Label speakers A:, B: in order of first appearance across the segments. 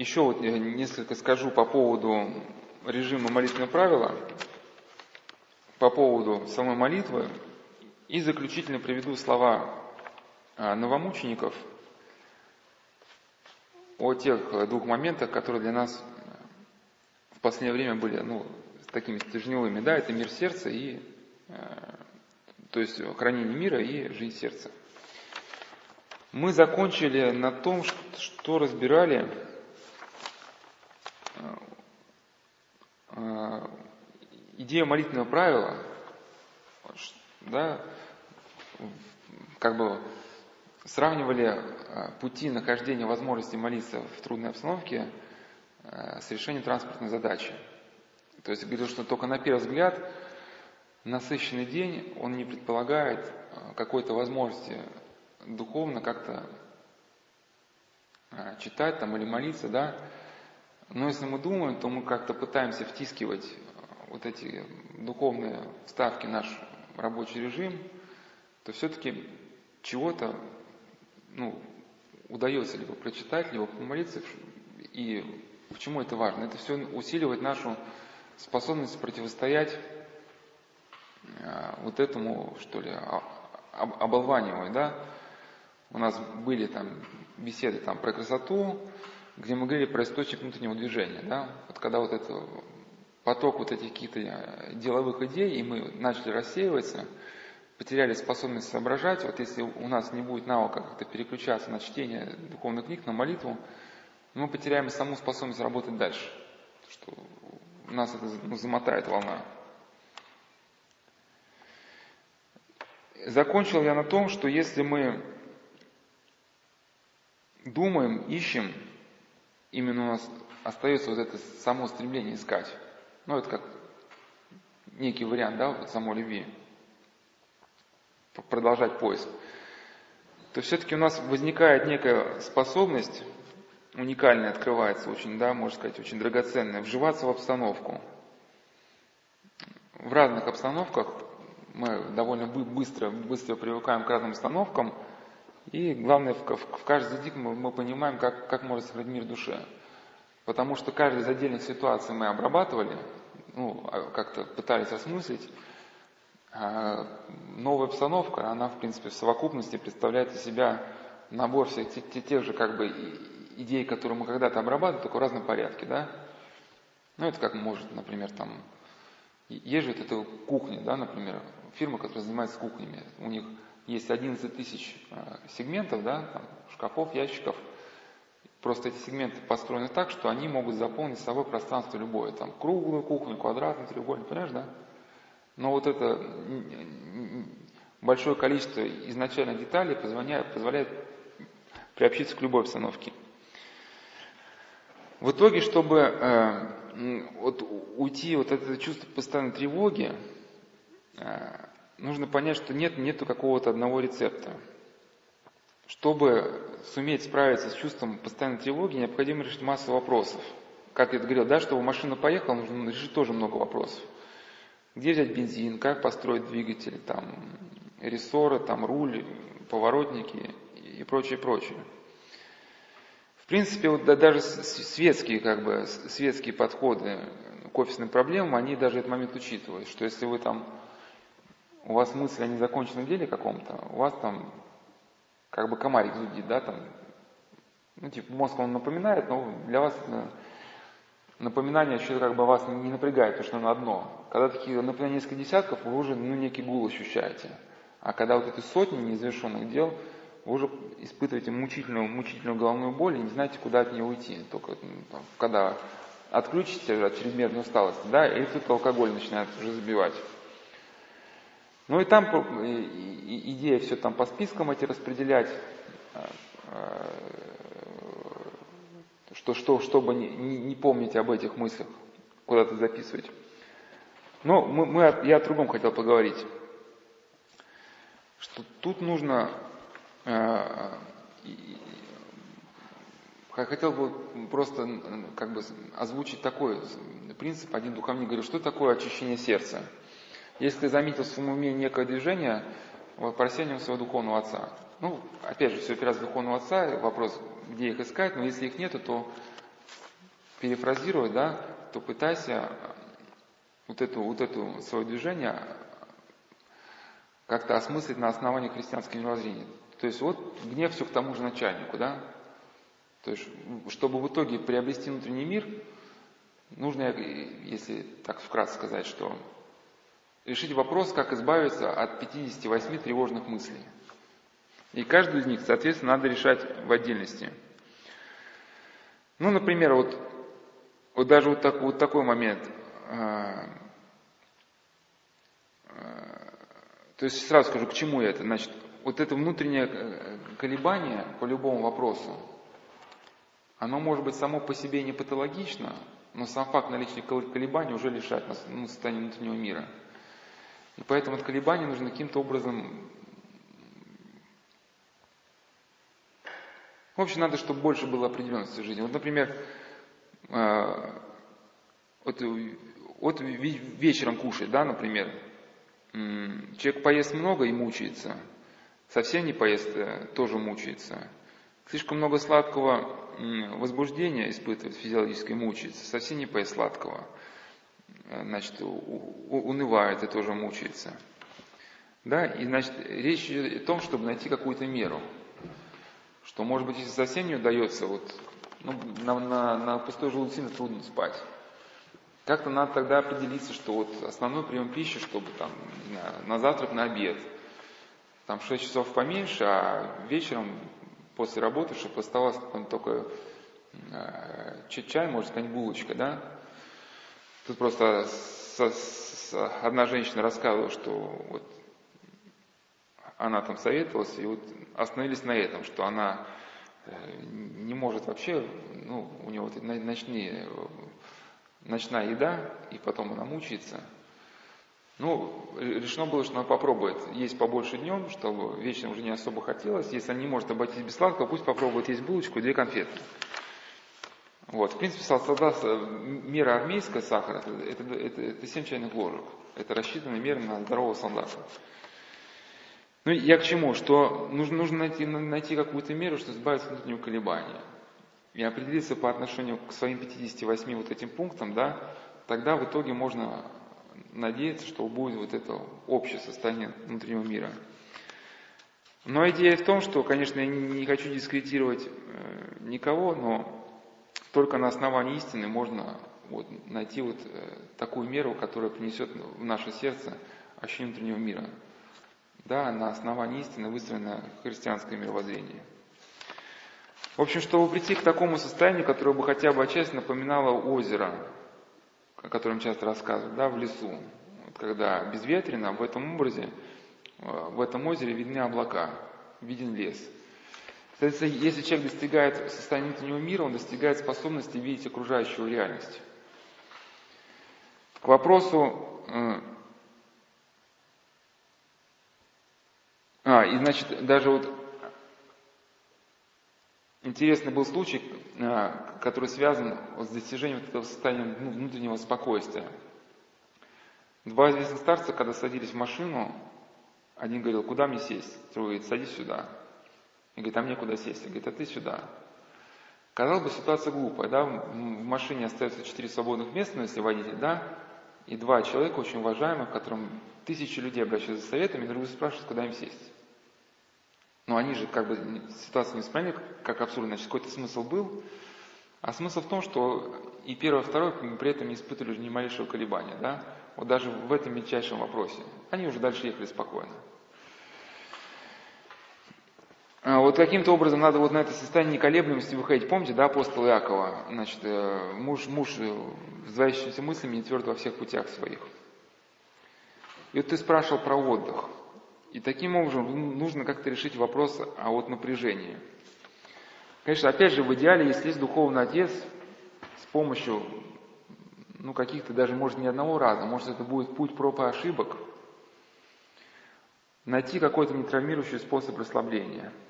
A: еще вот несколько скажу по поводу режима молитвенного правила, по поводу самой молитвы, и заключительно приведу слова а, новомучеников о тех двух моментах, которые для нас в последнее время были ну, такими стержневыми. Да, это мир сердца и а, то есть хранение мира и жизнь сердца. Мы закончили на том, что разбирали а, идею молитвенного правила, да, как бы сравнивали а, пути нахождения возможности молиться в трудной обстановке с решением транспортной задачи. То есть говорил, что только на первый взгляд насыщенный день, он не предполагает какой-то возможности духовно как-то читать там или молиться, да. Но если мы думаем, то мы как-то пытаемся втискивать вот эти духовные вставки в наш рабочий режим, то все-таки чего-то ну, удается либо прочитать, либо помолиться. И почему это важно? Это все усиливает нашу способность противостоять а, вот этому, что ли, оболваниванию, да. У нас были там беседы там про красоту, где мы говорили про источник внутреннего движения, да. Вот когда вот это поток вот этих каких-то э, деловых идей, и мы начали рассеиваться – потеряли способность соображать, вот если у нас не будет навыка как-то переключаться на чтение духовных книг, на молитву, мы потеряем саму способность работать дальше, что нас это ну, замотает волна. Закончил я на том, что если мы думаем, ищем, именно у нас остается вот это само стремление искать. Ну, это как некий вариант, да, вот самой любви продолжать поиск, то все-таки у нас возникает некая способность, уникальная открывается, очень, да, можно сказать, очень драгоценная, вживаться в обстановку. В разных обстановках мы довольно быстро, быстро привыкаем к разным обстановкам, и главное, в, в, в каждый дик мы, понимаем, как, как можно сохранить мир в душе. Потому что каждая из отдельных ситуаций мы обрабатывали, ну, а как-то пытались осмыслить, а новая обстановка, она, в принципе, в совокупности представляет из себя набор всех тех, тех, тех же как бы идей, которые мы когда-то обрабатывали, только в разном порядке, да. Ну, это как может, например, там, есть же вот эта кухня, да, например, фирма, которая занимается кухнями, у них есть 11 тысяч а, сегментов, да, там, шкафов, ящиков, Просто эти сегменты построены так, что они могут заполнить собой пространство любое. Там круглую кухню, квадратную, треугольную, понимаешь, да? Но вот это большое количество изначальных деталей позволяет, позволяет приобщиться к любой обстановке. В итоге, чтобы э, вот, уйти вот это чувство постоянной тревоги, э, нужно понять, что нет нету какого-то одного рецепта. Чтобы суметь справиться с чувством постоянной тревоги, необходимо решить массу вопросов. Как я говорил, да, чтобы машина поехала, нужно решить тоже много вопросов. Где взять бензин, как построить двигатель, там, рессоры, там, руль, поворотники и прочее, прочее. В принципе, вот даже светские, как бы, светские подходы к офисным проблемам, они даже этот момент учитывают, что если вы там, у вас мысль о незаконченном деле каком-то, у вас там как бы комарик зудит, да, там, ну, типа, мозг он напоминает, но для вас напоминание еще как бы вас не напрягает, потому что оно одно. Когда такие например, несколько десятков, вы уже ну, некий гул ощущаете. А когда вот эти сотни незавершенных дел, вы уже испытываете мучительную, мучительную головную боль и не знаете, куда от нее уйти. Только там, когда отключите от чрезмерной усталости, да, или только алкоголь начинает уже забивать. Ну и там идея все там по спискам эти распределять, а, а, что, что, чтобы не, не помнить об этих мыслях, куда-то записывать. Но мы, мы, я о другом хотел поговорить. Что тут нужно, э, хотел бы просто как бы озвучить такой принцип. Один духовник говорит, что такое очищение сердца. Если ты заметил в своем уме некое движение, просением своего духовного отца. Ну, опять же, все опирается духовного отца, вопрос, где их искать, но если их нету, то перефразировать, да, то пытайся вот, эту, вот это свое движение как-то осмыслить на основании христианского мировоззрения. То есть вот гнев все к тому же начальнику, да? То есть, чтобы в итоге приобрести внутренний мир, нужно, если так вкратце сказать, что решить вопрос, как избавиться от 58 тревожных мыслей. И каждую из них, соответственно, надо решать в отдельности. Ну, например, вот, вот даже вот, так, вот такой момент. А, а, то есть сразу скажу, к чему это. Значит, вот это внутреннее э, колебание по любому вопросу, оно может быть само по себе не патологично, но сам факт наличия колебаний уже лишает нас ну, состояния внутреннего мира. И поэтому от колебаний нужно каким-то образом... В общем, надо, чтобы больше было определенности в жизни. Вот, например, э, вот, вот вечером кушать, да, например, человек поест много и мучается, совсем не поест, э, тоже мучается. Слишком много сладкого возбуждения испытывает физиологическое, мучается, совсем не поест сладкого. Э, значит, унывает и тоже мучается. Да, и значит, речь идет о том, чтобы найти какую-то меру. Что, может быть, если совсем не удается, вот, ну, на, на, на пустой желудок трудно спать. Как-то надо тогда определиться, что вот основной прием пищи, чтобы там на, на завтрак, на обед, там 6 часов поменьше, а вечером после работы, чтобы оставалось там, только э, чай, может, какая-нибудь булочка, да, Тут просто с, с, одна женщина рассказывала, что вот она там советовалась, и вот остановились на этом, что она э, не может вообще, ну, у нее вот ночные, ночная еда, и потом она мучается. Ну, решено было, что она попробует есть побольше днем, чтобы вечером уже не особо хотелось. Если она не может обойтись без сладкого, пусть попробует есть булочку и две конфеты. Вот, в принципе, солдат, мера армейская сахара, это, это, это, это 7 чайных ложек. Это рассчитанная мера на здорового солдата. Ну, я к чему? Что нужно, нужно найти, найти какую-то меру, чтобы избавиться от внутреннего колебания. И определиться по отношению к своим 58 вот этим пунктам, да, тогда в итоге можно надеяться, что будет вот это общее состояние внутреннего мира. Но идея в том, что, конечно, я не хочу дискредитировать э, никого, но только на основании истины можно вот, найти вот э, такую меру, которая принесет в наше сердце ощущение внутреннего мира. Да, на основании истины выстроено христианское мировоззрение. В общем, чтобы прийти к такому состоянию, которое бы хотя бы отчасти напоминало озеро, о котором часто рассказывают, да, в лесу. Вот когда безветренно, в этом образе, э, в этом озере видны облака, виден лес – Соответственно, если человек достигает состояния внутреннего мира, он достигает способности видеть окружающую реальность. К вопросу... Э, а, и значит, даже вот интересный был случай, э, который связан с достижением этого состояния внутреннего спокойствия. Два известных старца, когда садились в машину, один говорил, куда мне сесть? Другой говорит, садись сюда. И говорит, а мне куда сесть? И говорит, а ты сюда. Казалось бы, ситуация глупая, да, в машине остается четыре свободных места, но если водитель, да, и два человека очень уважаемых, которым тысячи людей обращаются за советами, и другой спрашивают, куда им сесть. Но они же как бы ситуацию не восприняли как абсурдно, значит, какой-то смысл был. А смысл в том, что и первое, и второе при этом не испытывали ни малейшего колебания, да, вот даже в этом мельчайшем вопросе. Они уже дальше ехали спокойно. А, вот каким-то образом надо вот на это состояние неколеблемости выходить. Помните, да, апостол Иакова? Значит, э, муж, муж сдавающимся мыслями не тверд во всех путях своих. И вот ты спрашивал про отдых. И таким образом нужно как-то решить вопрос о вот напряжении. Конечно, опять же, в идеале, если есть духовный отец, с помощью, ну, каких-то даже, может, не одного раза, может, это будет путь проб и ошибок, найти какой-то нетравмирующий способ расслабления –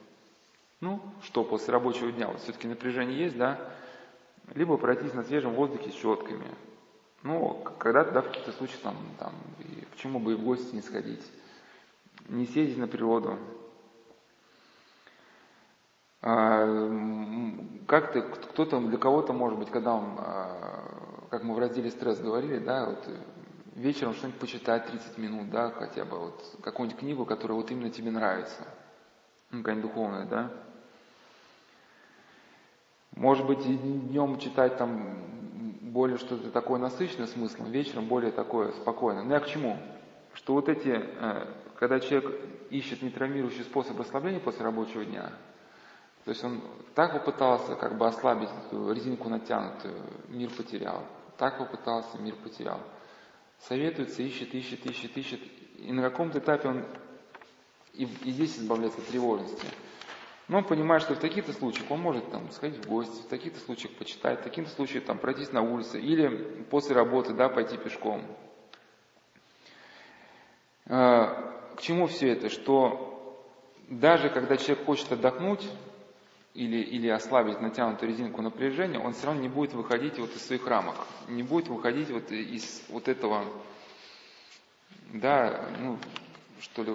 A: ну, что после рабочего дня, вот все-таки напряжение есть, да? Либо пройтись на свежем воздухе с щетками. Ну, когда-то, да, в каких-то случаях, там, там, и почему бы и в гости не сходить. Не съездить на природу. А, как-то кто-то, для кого-то, может быть, когда он, а, как мы в разделе стресс говорили, да, вот вечером что-нибудь почитать 30 минут, да, хотя бы вот какую-нибудь книгу, которая вот именно тебе нравится, ну, какая-нибудь духовная, да. Может быть, днем читать там более что-то такое насыщенное смыслом, вечером более такое спокойное. Но я к чему? Что вот эти, э, когда человек ищет нетравмирующий способ расслабления после рабочего дня, то есть он так попытался как бы ослабить эту резинку натянутую, мир потерял. Так попытался, мир потерял. Советуется, ищет, ищет, ищет, ищет. И на каком-то этапе он и, и здесь избавляется от тревожности. Но он понимает, что в таких-то случаях он может там, сходить в гости, в таких-то случаях почитать, в таких-то случаях там, пройтись на улице или после работы да, пойти пешком. А, к чему все это? Что даже когда человек хочет отдохнуть или, или ослабить натянутую резинку напряжения, он все равно не будет выходить вот из своих рамок, не будет выходить вот из вот этого, да, ну, что ли,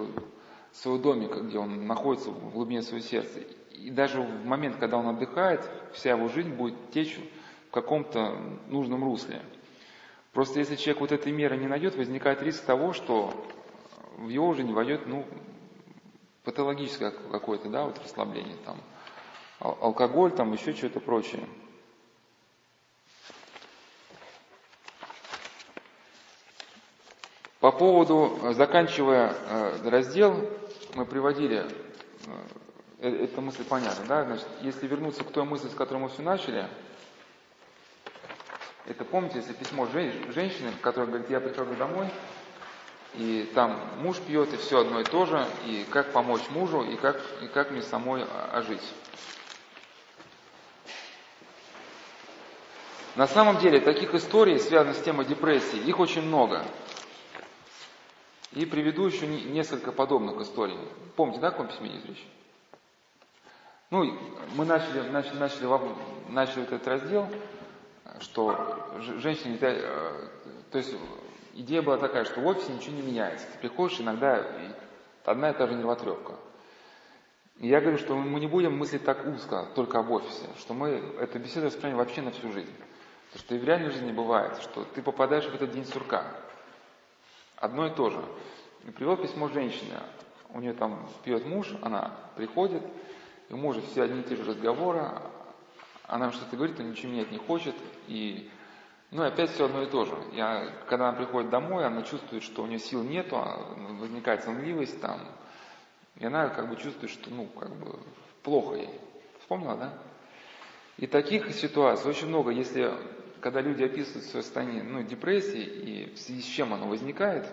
A: своего домика, где он находится в глубине своего сердца. И даже в момент, когда он отдыхает, вся его жизнь будет течь в каком-то нужном русле. Просто если человек вот этой меры не найдет, возникает риск того, что в его жизнь войдет, ну, патологическое какое-то, да, вот расслабление там, алкоголь, там еще что-то прочее. По поводу, заканчивая э, раздел, мы приводили, э, э, эта мысль понятна, да, значит, если вернуться к той мысли, с которой мы все начали, это помните, если письмо женщины, которая говорит, я прихожу домой, и там муж пьет, и все одно и то же, и как помочь мужу, и как, и как мне самой ожить. На самом деле таких историй, связанных с темой депрессии, их очень много. И приведу еще несколько подобных историй. Помните, да, о каком письме идет речь? Ну, мы начали, начали, начали, начали этот раздел, что женщины, э, то есть идея была такая, что в офисе ничего не меняется. Ты приходишь, иногда одна и та же нервотрепка. И я говорю, что мы не будем мыслить так узко, только об офисе, что мы эту беседу воспринимаем вообще на всю жизнь. Потому что и в реальной жизни бывает, что ты попадаешь в этот день сурка. Одно и то же. Привел письмо женщины. У нее там пьет муж, она приходит, и у мужа все одни и те же разговоры, она что-то говорит, он ничего менять не хочет, и ну и опять все одно и то же. Я, когда она приходит домой, она чувствует, что у нее сил нету, а возникает сонливость там, и она как бы чувствует, что ну как бы плохо ей. Вспомнила, да? И таких ситуаций очень много, если когда люди описывают свое состояние ну, депрессии и в связи с чем оно возникает,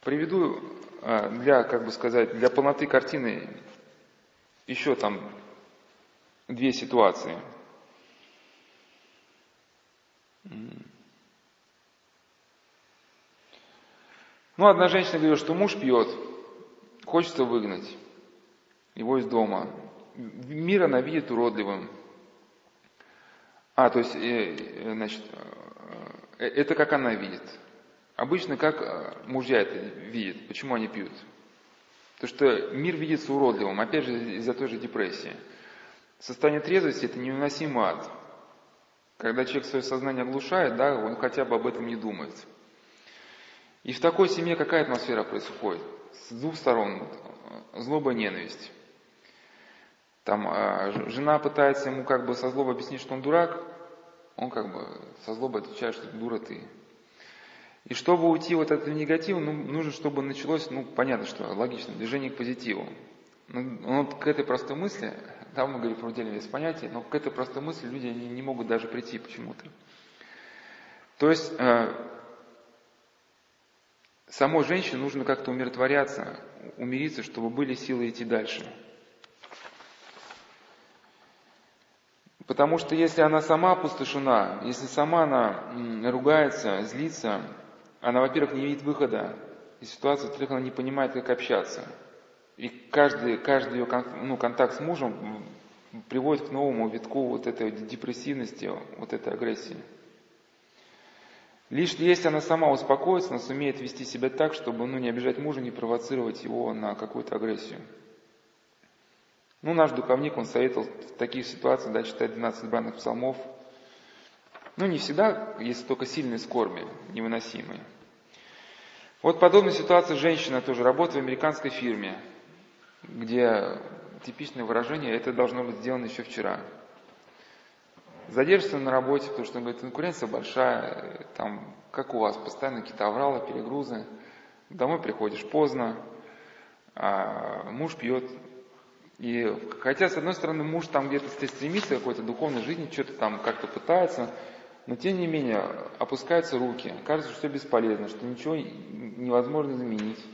A: приведу а, для, как бы сказать, для полноты картины еще там две ситуации. Ну, одна женщина говорит, что муж пьет, хочется выгнать его из дома. Мир она видит уродливым. А, то есть, э, э, значит, э, это как она видит. Обычно как мужья это видят. Почему они пьют? Потому что мир видится уродливым, опять же, из-за той же депрессии. Состояние трезвости – это невыносимый ад. Когда человек свое сознание оглушает, да, он хотя бы об этом не думает. И в такой семье какая атмосфера происходит? С двух сторон злоба и ненависть. Там э, жена пытается ему как бы со злобой объяснить, что он дурак, он как бы со злобой отвечает, что дура ты. И чтобы уйти вот от этого негатива, ну, нужно, чтобы началось, ну, понятно, что логично, движение к позитиву. Ну, ну вот к этой простой мысли, да, мы говорим про удельный вес понятия, но к этой простой мысли люди не, не могут даже прийти почему-то. То есть, э, самой женщине нужно как-то умиротворяться, умириться, чтобы были силы идти дальше. Потому что если она сама опустошена, если сама она ругается, злится, она, во-первых, не видит выхода из ситуации, во-вторых, она не понимает, как общаться. И каждый, каждый ее ну, контакт с мужем приводит к новому витку вот этой депрессивности, вот этой агрессии. Лишь если она сама успокоится, она сумеет вести себя так, чтобы ну, не обижать мужа, не провоцировать его на какую-то агрессию. Ну, наш духовник, он советовал в таких ситуациях, да, читать 12 бранных псалмов. Ну, не всегда, если только сильные скорби, невыносимые. Вот подобная ситуация женщина тоже работает в американской фирме, где типичное выражение «это должно быть сделано еще вчера». Задержится на работе, потому что, он говорит, конкуренция большая, там, как у вас, постоянно какие-то авралы, перегрузы, домой приходишь поздно, а муж пьет. И хотя, с одной стороны, муж там где-то стремится к какой-то духовной жизни, что-то там как-то пытается, но тем не менее опускаются руки, кажется, что все бесполезно, что ничего невозможно заменить.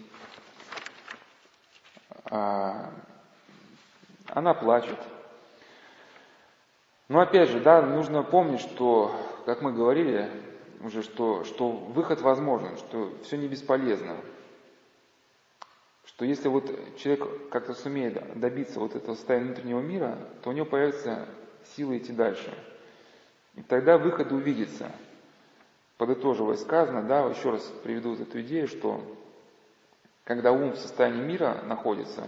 A: А, она плачет. Но опять же, да, нужно помнить, что, как мы говорили уже, что, что выход возможен, что все не бесполезно. Что если вот человек как-то сумеет добиться вот этого состояния внутреннего мира, то у него появится сила идти дальше. И тогда выход увидится. Подытоживая сказано, да, еще раз приведу вот эту идею, что когда ум в состоянии мира находится,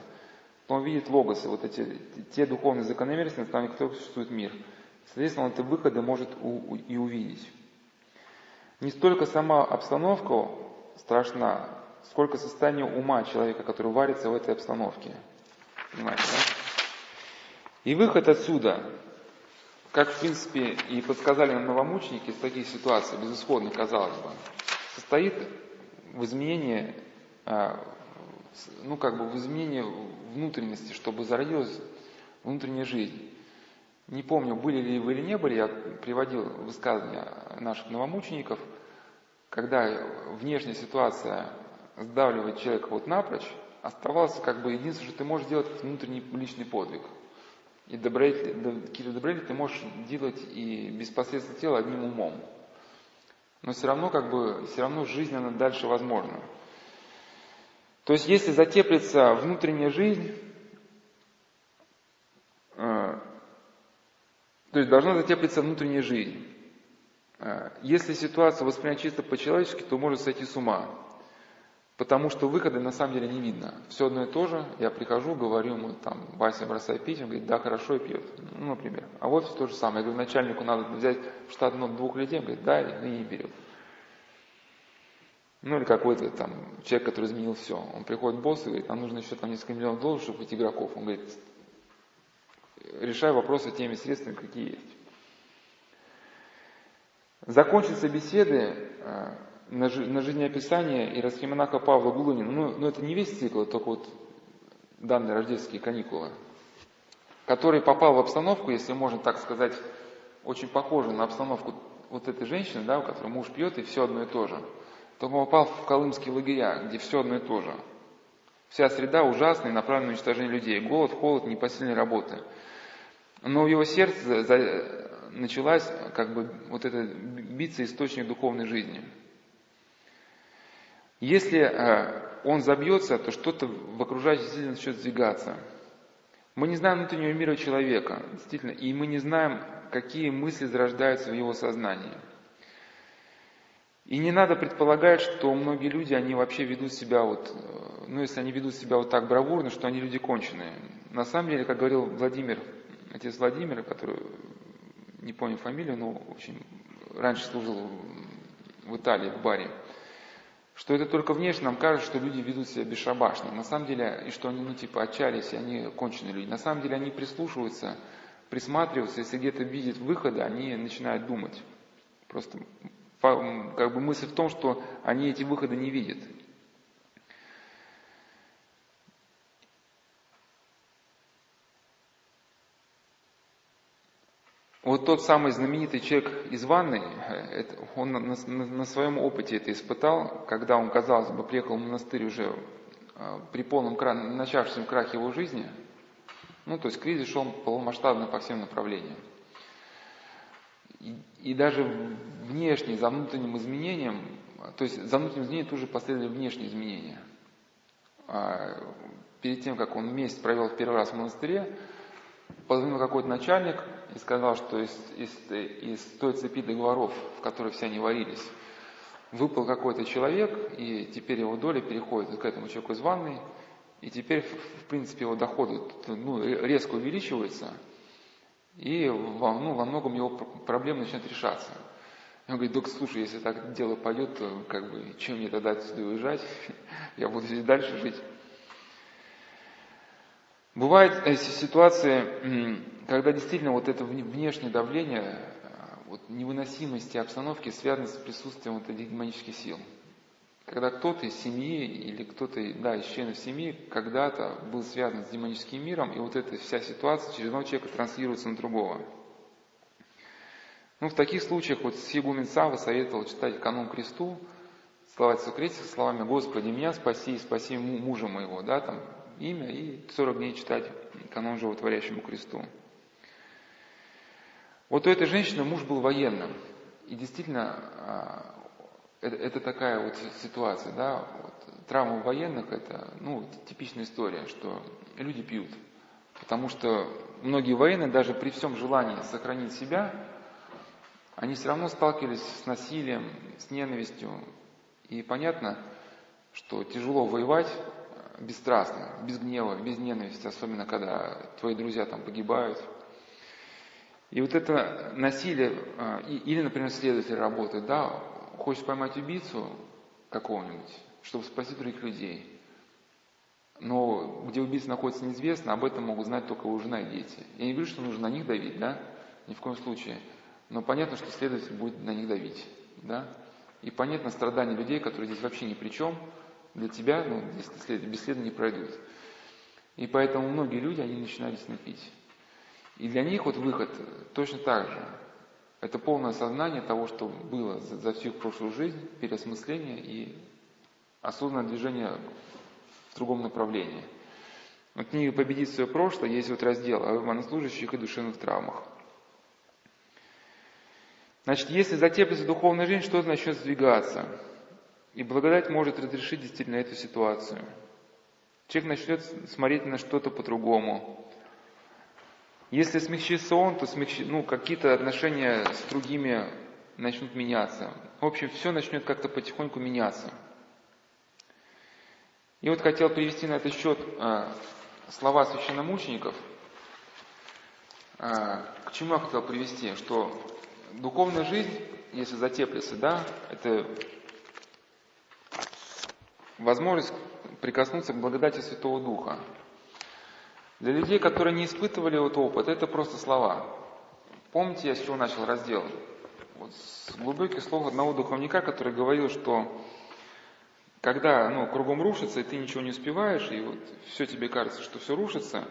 A: то он видит логосы, вот эти, те духовные закономерности, на основании которых существует мир. Соответственно, он эти выходы может у, и увидеть. Не столько сама обстановка страшна, сколько состояние ума человека, который варится в этой обстановке. Понимаете, да? И выход отсюда, как в принципе и подсказали нам новомученики из таких ситуаций, безысходных, казалось бы, состоит в изменении а, ну, как бы в изменении внутренности, чтобы зародилась внутренняя жизнь. Не помню, были ли вы или не были, я приводил высказывания наших новомучеников, когда внешняя ситуация сдавливает человека вот напрочь, оставалось как бы единственное, что ты можешь сделать, это внутренний личный подвиг. И добродетели, какие-то добродетели ты можешь делать и без последствий тела одним умом. Но все равно как бы, все равно жизнь, она дальше возможна. То есть, если затеплится внутренняя жизнь, э, то есть должна затеплиться внутренняя жизнь. Э, если ситуацию воспринять чисто по-человечески, то может сойти с ума. Потому что выхода на самом деле не видно. Все одно и то же. Я прихожу, говорю ему, там, Вася, бросай пить. Он говорит, да, хорошо, и пьет. Ну, например. А в офисе то же самое. Я говорю, начальнику надо взять в штат ну, двух людей. Он говорит, да, и не берет. Ну или какой-то там человек, который изменил все. Он приходит босс и говорит, нам нужно еще там несколько миллионов долларов, чтобы быть игроков. Он говорит, решай вопросы теми средствами, какие есть. Закончится беседы э, на, на жизнеописание и расхимонаха Павла Гулунина. Ну, ну, это не весь цикл, только вот данные рождественские каникулы, который попал в обстановку, если можно так сказать, очень похожую на обстановку вот этой женщины, да, у которой муж пьет, и все одно и то же – то попал в колымские лагеря, где все одно и то же. Вся среда ужасная направлена на уничтожение людей. Голод, холод, непосильные работы. Но в его сердце началась как бы вот эта биться источник духовной жизни. Если э, он забьется, то что-то в окружающей среде начнет сдвигаться. Мы не знаем внутреннего мира человека, действительно, и мы не знаем, какие мысли зарождаются в его сознании – и не надо предполагать, что многие люди, они вообще ведут себя вот, э, ну если они ведут себя вот так бравурно, что они люди конченые. На самом деле, как говорил Владимир, отец Владимир, который, не помню фамилию, но очень раньше служил в Италии, в баре, что это только внешне нам кажется, что люди ведут себя бесшабашно. На самом деле, и что они, ну, типа, отчались, и они конченые люди. На самом деле, они прислушиваются, присматриваются, если где-то видят выходы, они начинают думать. Просто как бы мысль в том, что они эти выходы не видят. Вот тот самый знаменитый человек из ванны, он на, своем опыте это испытал, когда он, казалось бы, приехал в монастырь уже а, при полном начавшемся крахе его жизни, ну, то есть кризис шел полномасштабно по всем направлениям. И, и даже внешне, за внутренним изменением, то есть за внутренним изменением тут же последовали внешние изменения. А перед тем, как он месяц провел в первый раз в монастыре, позвонил какой-то начальник и сказал, что из, из, из той цепи договоров, в которой все они варились, выпал какой-то человек, и теперь его доля переходит к этому человеку из ванной, И теперь, в принципе, его доходы ну, резко увеличиваются, и во, ну, во многом его проблемы начинают решаться. Он говорит, док, слушай, если так дело пойдет, то как бы, чем мне тогда отсюда уезжать? Я буду здесь дальше жить. Бывают э, ситуации, когда действительно вот это внешнее давление, э, вот невыносимости обстановки связано с присутствием вот этих демонических сил. Когда кто-то из семьи или кто-то да, из членов семьи когда-то был связан с демоническим миром, и вот эта вся ситуация через одного человека транслируется на другого. Ну, в таких случаях вот Сигумен Сава советовал читать канон кресту, слова Крестика словами «Господи, меня спаси, спаси мужа моего», да, там имя, и 40 дней читать канон животворящему кресту. Вот у этой женщины муж был военным, и действительно а, это, это такая вот ситуация, да, вот, травма военных это, ну, типичная история, что люди пьют, потому что многие военные даже при всем желании сохранить себя, они все равно сталкивались с насилием, с ненавистью, и понятно, что тяжело воевать бесстрастно, без гнева, без ненависти, особенно когда твои друзья там погибают. И вот это насилие, а, или, например, следователь работает, да, хочет поймать убийцу какого-нибудь, чтобы спасти других людей. Но где убийца находится неизвестно, об этом могут знать только его жена и дети. Я не говорю, что нужно на них давить, да, ни в коем случае. Но понятно, что следователь будет на них давить, да. И понятно страдания людей, которые здесь вообще ни при чем, для тебя, ну, если бесследно не пройдут. И поэтому многие люди, они начинают действительно пить. И для них вот выход точно так же. Это полное сознание того, что было за, за всю прошлую жизнь, переосмысление и осознанное движение в другом направлении. В книге «Победить свое прошлое» есть вот раздел о военнослужащих и душевных травмах. Значит, если затеплится духовная жизнь, что-то начнет сдвигаться. И благодать может разрешить действительно эту ситуацию. Человек начнет смотреть на что-то по-другому. Если смягчится он, то смягчи, ну, какие-то отношения с другими начнут меняться. В общем, все начнет как-то потихоньку меняться. И вот хотел привести на этот счет э, слова священномучеников. Э, к чему я хотел привести? Что духовная жизнь, если затеплится, да, это возможность прикоснуться к благодати Святого Духа. Для людей, которые не испытывали этот опыт, это просто слова. Помните, я с чего начал раздел? Вот с глубоких слов одного духовника, который говорил, что когда ну, кругом рушится, и ты ничего не успеваешь, и вот все тебе кажется, что все рушится,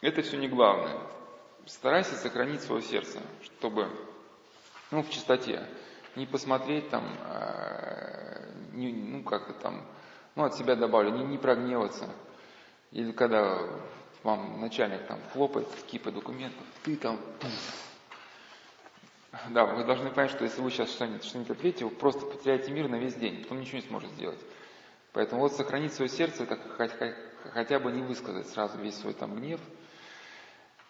A: это все не главное. Старайся сохранить свое сердце, чтобы, ну, в чистоте, не посмотреть там, э, не, ну, как-то там, ну, от себя добавлю, не, не прогневаться, или когда вам начальник там хлопает кипа документов, ты там... Да, вы должны понять, что если вы сейчас что-нибудь, что ответите, вы просто потеряете мир на весь день, потом ничего не сможете сделать. Поэтому вот сохранить свое сердце, хотя, хотя бы не высказать сразу весь свой там гнев.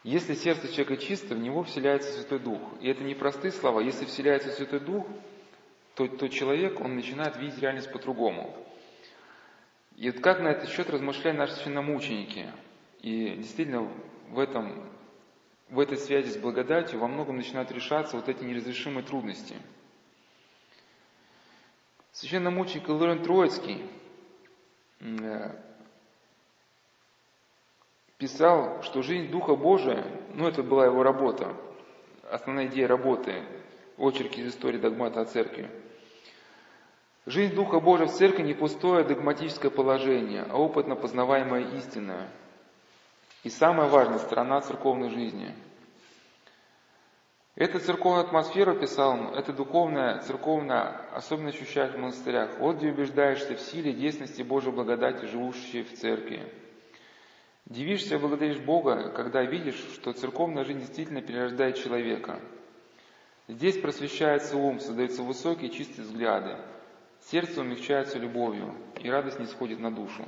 A: Если сердце человека чисто, в него вселяется Святой Дух. И это не простые слова. Если вселяется Святой Дух, то, то человек, он начинает видеть реальность по-другому. И вот как на этот счет размышляют наши священномученики. И действительно в, этом, в этой связи с благодатью во многом начинают решаться вот эти неразрешимые трудности. Священномученик Лорен Троицкий э, писал, что жизнь Духа Божия, ну это была его работа, основная идея работы, очерки из истории догмата о церкви – Жизнь Духа Божия в церкви не пустое догматическое положение, а опытно познаваемая истина. И самая важная сторона церковной жизни. Эта церковная атмосфера, писал он, это духовная, церковная, особенно ощущаешь в монастырях. Вот где убеждаешься в силе, действенности Божьей благодати, живущей в церкви. Дивишься и благодаришь Бога, когда видишь, что церковная жизнь действительно перерождает человека. Здесь просвещается ум, создаются высокие чистые взгляды. Сердце умягчается любовью, и радость не сходит на душу.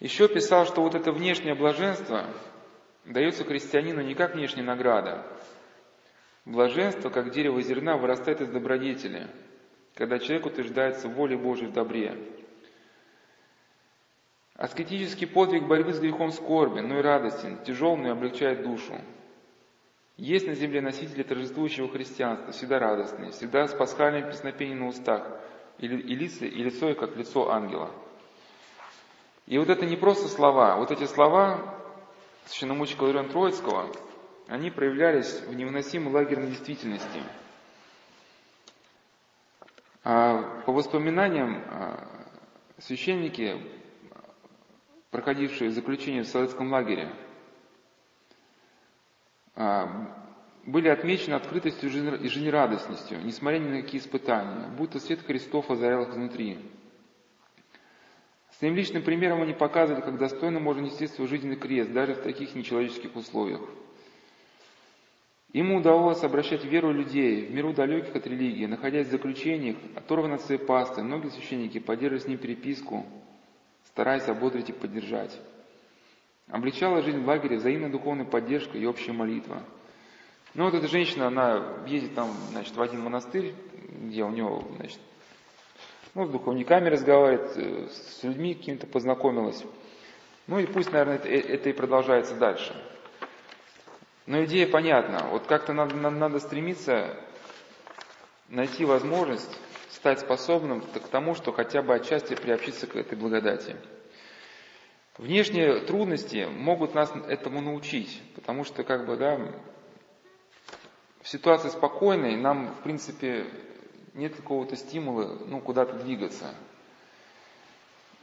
A: Еще писал, что вот это внешнее блаженство дается крестьянину не как внешняя награда. Блаженство, как дерево зерна, вырастает из добродетели. когда человек утверждается в воле Божией в добре. Аскетический подвиг борьбы с грехом скорби, но и радостен, тяжел, но и облегчает душу. Есть на земле носители торжествующего христианства, всегда радостные, всегда с пасхальным песнопением на устах, и, и, лицо, и лицо их как лицо ангела. И вот это не просто слова, вот эти слова священномученика Лариона Троицкого, они проявлялись в невыносимой лагерной действительности. А по воспоминаниям а, священники, проходившие заключение в советском лагере, а, были отмечены открытостью и жизнерадостностью, несмотря ни на какие испытания, будто свет Христов озарял их изнутри. Своим личным примером они показывали, как достойно можно нести свой жизненный крест, даже в таких нечеловеческих условиях. Ему удалось обращать веру людей в миру далеких от религии, находясь в заключениях, оторван от своей пасты, многие священники поддерживали с ним переписку, стараясь ободрить и поддержать. Облегчала жизнь в лагере взаимная духовная поддержка и общая молитва. Ну вот эта женщина, она ездит там, значит, в один монастырь, где у него, значит, ну, с духовниками разговаривает, э, с людьми какими-то познакомилась. Ну и пусть, наверное, это, это и продолжается дальше. Но идея понятна. Вот как-то надо, надо стремиться найти возможность стать способным к тому, что хотя бы отчасти приобщиться к этой благодати. Внешние трудности могут нас этому научить, потому что как бы, да, в ситуации спокойной нам, в принципе, нет какого-то стимула, ну, куда-то двигаться.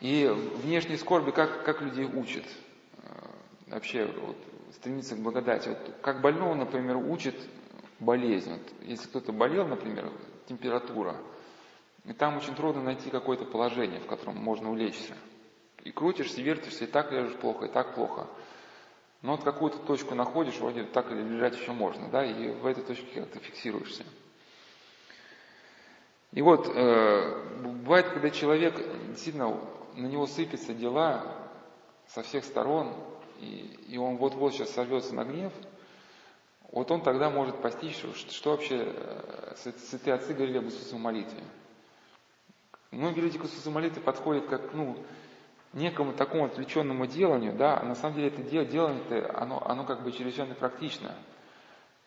A: И внешней скорби как, как людей учат э, вообще вот, стремиться к благодати. Вот, как больного, например, учит болезнь. Вот, если кто-то болел, например, температура, и там очень трудно найти какое-то положение, в котором можно улечься. И крутишься, вертишься, и так лежишь плохо, и так плохо. Но вот какую-то точку находишь, вроде так или лежать еще можно, да, и в этой точке как-то фиксируешься. И вот, э, бывает, когда человек, действительно, на него сыпятся дела со всех сторон, и, и он вот-вот сейчас сорвется на гнев, вот он тогда может постичь, что, что вообще э, святые отцы говорили об Иисусовой молитве. Многие люди к Иисусовой молитве подходят как, ну, некому такому отвлеченному деланию, да, а на самом деле это дело, делание, оно, оно как бы чрезвычайно практично.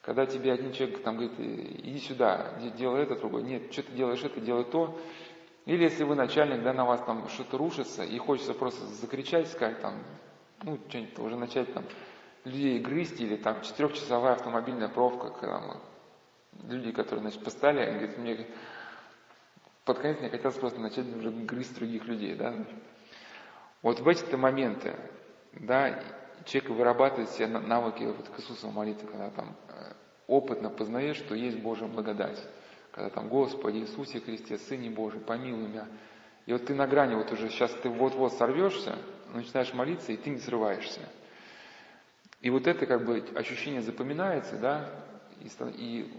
A: Когда тебе один человек там говорит, иди сюда, делай это, другой, нет, что ты делаешь это, делай то. Или если вы начальник, да, на вас там что-то рушится, и хочется просто закричать, сказать там, ну, что-нибудь уже начать там людей грызть, или там четырехчасовая автомобильная пробка, когда мы, люди, которые, значит, поставили, они говорят, мне под конец мне хотелось просто начать уже грызть других людей, да, вот в эти-то моменты, да, человек вырабатывает себе навыки вот к Иисусу молитвы, когда там э, опытно познаешь, что есть Божья благодать. Когда там, Господи Иисусе Христе, Сыне Божий, помилуй меня. И вот ты на грани, вот уже сейчас ты вот-вот сорвешься, начинаешь молиться, и ты не срываешься. И вот это как бы ощущение запоминается, да, и, и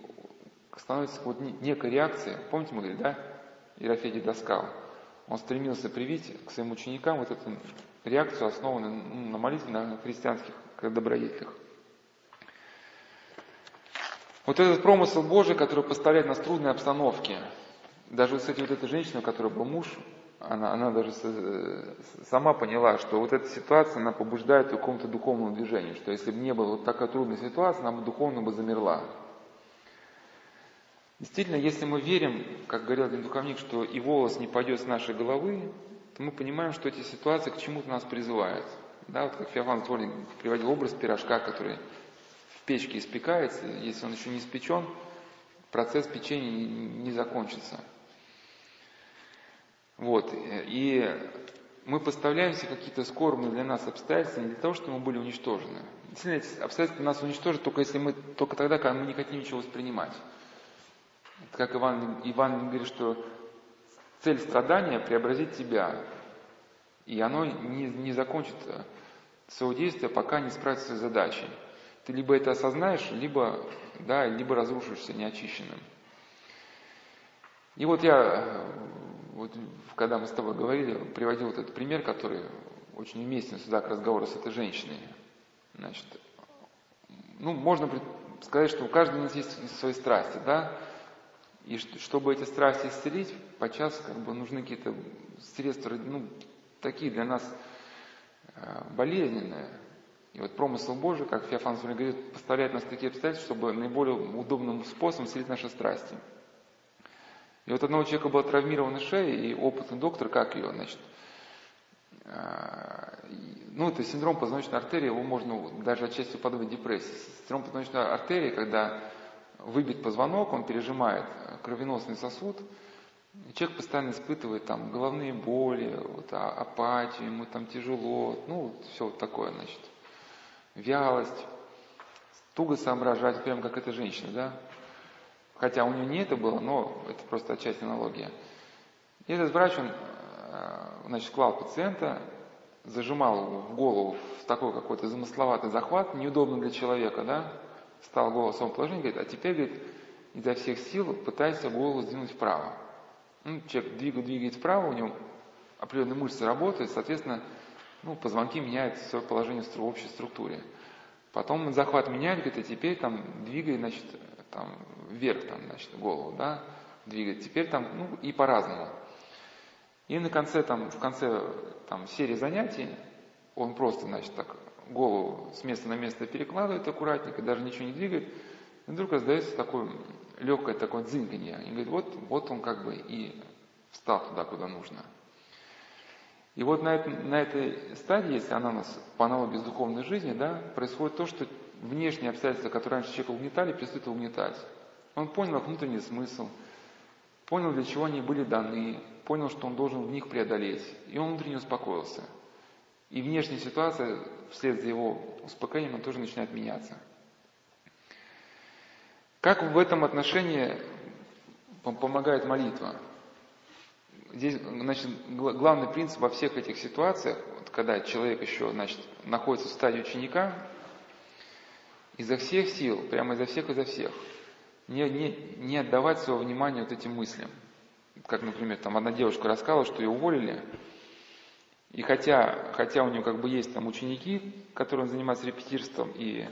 A: становится вот некая реакция. Помните, мы говорили, да, Ерофей Доскал – он стремился привить к своим ученикам вот эту реакцию, основанную ну, на молитве, на христианских добродетелях. Вот этот промысел Божий, который поставляет нас в трудной обстановке, даже, кстати, вот эта женщина, у которой был муж, она, она даже сама поняла, что вот эта ситуация, она побуждает к какому-то духовному движению, что если бы не было вот такая трудная ситуация, она бы духовно бы замерла. Действительно, если мы верим, как говорил один духовник, что и волос не пойдет с нашей головы, то мы понимаем, что эти ситуации к чему-то нас призывают. Да, вот как Феофан Дворник приводил образ пирожка, который в печке испекается, если он еще не испечен, процесс печенья не закончится. Вот. И мы поставляем себе какие-то скорбные для нас обстоятельства не для того, чтобы мы были уничтожены. Действительно, эти обстоятельства нас уничтожат только если мы, только тогда, когда мы не хотим ничего воспринимать. Как Иван, Иван говорит, что цель страдания – преобразить тебя. И оно не, не закончит своего действия, пока не справится с задачей. Ты либо это осознаешь, либо, да, либо разрушишься неочищенным. И вот я, вот, когда мы с тобой говорили, приводил вот этот пример, который очень уместен сюда к разговору с этой женщиной. Значит, ну, можно сказать, что у каждого из нас есть свои страсти, да? И чтобы эти страсти исцелить, подчас как бы нужны какие-то средства, ну, такие для нас э, болезненные. И вот промысел Божий, как Феофан говорит, поставляет нас в такие обстоятельства, чтобы наиболее удобным способом исцелить наши страсти. И вот одного человека была травмирована шея, и опытный доктор, как ее, значит, э, ну, это синдром позвоночной артерии, его можно даже отчасти подобить депрессии. Синдром позвоночной артерии, когда выбит позвонок, он пережимает кровеносный сосуд, и человек постоянно испытывает там головные боли, вот, а, апатию, ему там тяжело, ну, вот, все вот такое, значит, вялость, туго соображать, прям как эта женщина, да, Хотя у нее не это было, но это просто отчасти аналогия. И этот врач, он, э, значит, клал пациента, зажимал его в голову в такой какой-то замысловатый захват, неудобно для человека, да, стал голову в своем положении, говорит, а теперь, говорит, изо всех сил пытайся голову сдвинуть вправо. Ну, человек двигает, двигает вправо, у него определенные мышцы работают, соответственно, ну, позвонки меняют свое положение в общей структуре. Потом захват меняет, говорит, а теперь там двигай, значит, там, вверх, там, значит, голову, да, двигать. Теперь там, ну, и по-разному. И на конце, там, в конце там, серии занятий он просто, значит, так голову с места на место перекладывает аккуратненько, даже ничего не двигает. И вдруг раздается такое легкое такое дзынканье. И говорит, вот, вот он как бы и встал туда, куда нужно. И вот на, это, на этой стадии, если она у нас по аналогии с духовной жизнью, да, происходит то, что внешние обстоятельства, которые раньше человека угнетали, перестают угнетать. Он понял внутренний смысл, понял, для чего они были даны, понял, что он должен в них преодолеть, и он внутренне успокоился. И внешняя ситуация, вслед за его успокоением, тоже начинает меняться. Как в этом отношении помогает молитва? Здесь, значит, главный принцип во всех этих ситуациях, вот когда человек еще, значит, находится в стадии ученика, изо всех сил, прямо изо всех, изо всех, не, не, не отдавать своего внимания вот этим мыслям. Как, например, там одна девушка рассказала, что ее уволили, и хотя, хотя у нее как бы есть там ученики, которые занимаются репетиторством, и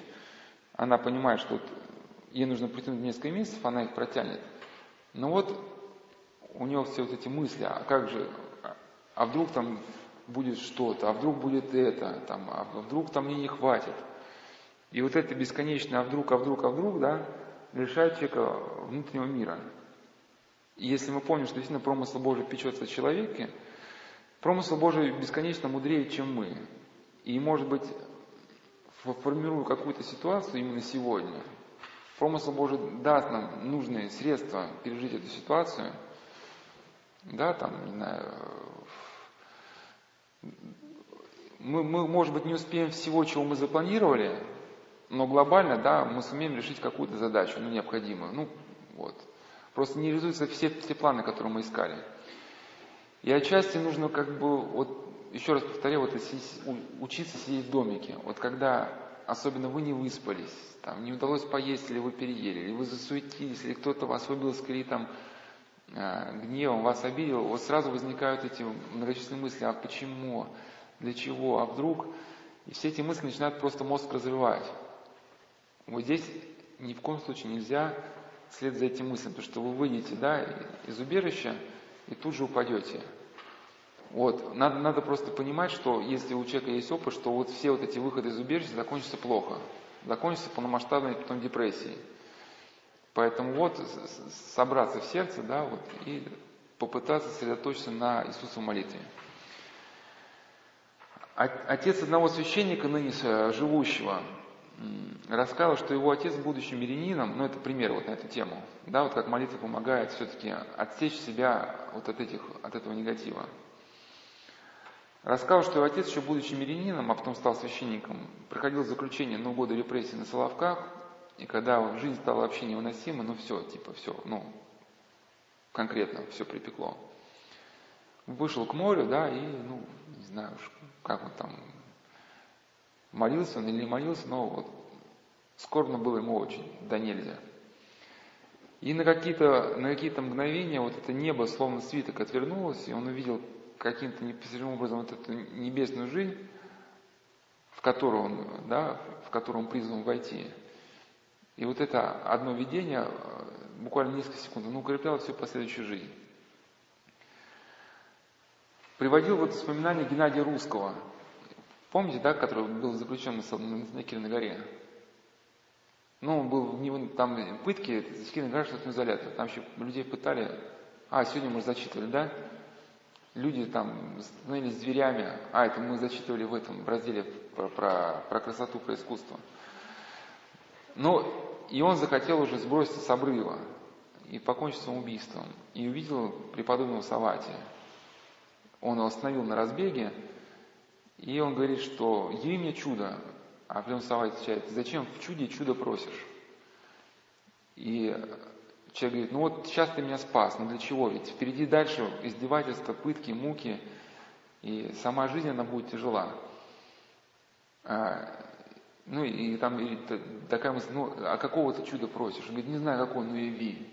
A: она понимает, что вот ей нужно протянуть несколько месяцев, она их протянет. Но вот у нее все вот эти мысли, а как же, а вдруг там будет что-то, а вдруг будет это, там, а вдруг там мне не хватит – и вот это бесконечное «а вдруг, а вдруг, а вдруг», да, лишает человека внутреннего мира. И если мы помним, что действительно промысл Божий печется о человеке, промысл Божий бесконечно мудрее, чем мы. И, может быть, формируя какую-то ситуацию именно сегодня, промысл Божий даст нам нужные средства пережить эту ситуацию, да, там, не знаю, мы, мы, может быть, не успеем всего, чего мы запланировали, но глобально, да, мы сумеем решить какую-то задачу, ну, необходимую. Ну, вот. Просто не реализуются все, все планы, которые мы искали. И отчасти нужно как бы, вот, еще раз повторяю, вот, учиться сидеть в домике. Вот когда, особенно вы не выспались, там, не удалось поесть, или вы переели, или вы засуетились, или кто-то вас выбил из колеи, там, э, гневом, вас обидел, вот сразу возникают эти многочисленные мысли, а почему, для чего, а вдруг, и все эти мысли начинают просто мозг разрывать. Вот здесь ни в коем случае нельзя след за этим мыслям, потому что вы выйдете да, из убежища и тут же упадете. Вот. Надо, надо просто понимать, что если у человека есть опыт, что вот все вот эти выходы из убежища закончатся плохо. Закончатся полномасштабной потом депрессией. Поэтому вот собраться в сердце, да, вот, и попытаться сосредоточиться на Иисуса в молитве. Отец одного священника, ныне живущего, рассказал, что его отец, будучи мирянином, ну это пример вот на эту тему, да, вот как молитва помогает все-таки отсечь себя вот от, этих, от этого негатива. Рассказал, что его отец, еще будучи мирянином, а потом стал священником, проходил заключение на годы репрессий на Соловках, и когда жизнь стала вообще невыносима, ну все, типа все, ну конкретно все припекло. Вышел к морю, да, и, ну, не знаю, как он там Молился он или не молился, но вот скорбно было ему очень, да нельзя. И на какие-то, на какие-то мгновения вот это небо, словно свиток, отвернулось, и он увидел каким-то непостижимым образом вот эту небесную жизнь, в которую он, да, в которую он призван войти. И вот это одно видение, буквально несколько секунд, оно укрепляло всю последующую жизнь. Приводил вот воспоминания Геннадия Русского. Помните, да, который был заключен на, на Кириной горе? Ну, он был, не, там пытки, Кириной горе, что-то изолятор. Там еще людей пытали. А, сегодня мы зачитывали, да? Люди там становились зверями. А, это мы зачитывали в этом в разделе про, про, про красоту, про искусство. Но и он захотел уже сброситься с обрыва и покончить самоубийством. И увидел преподобного Саватия. Он его остановил на разбеге, и он говорит, что «яви мне чудо». А прям Саватий отвечает, «Зачем в чуде чудо просишь?» И человек говорит, ну вот сейчас ты меня спас, но для чего? Ведь впереди дальше издевательства, пытки, муки, и сама жизнь, она будет тяжела. А, ну и там и такая мысль, ну а какого ты чуда просишь? Он говорит, не знаю какого, но яви.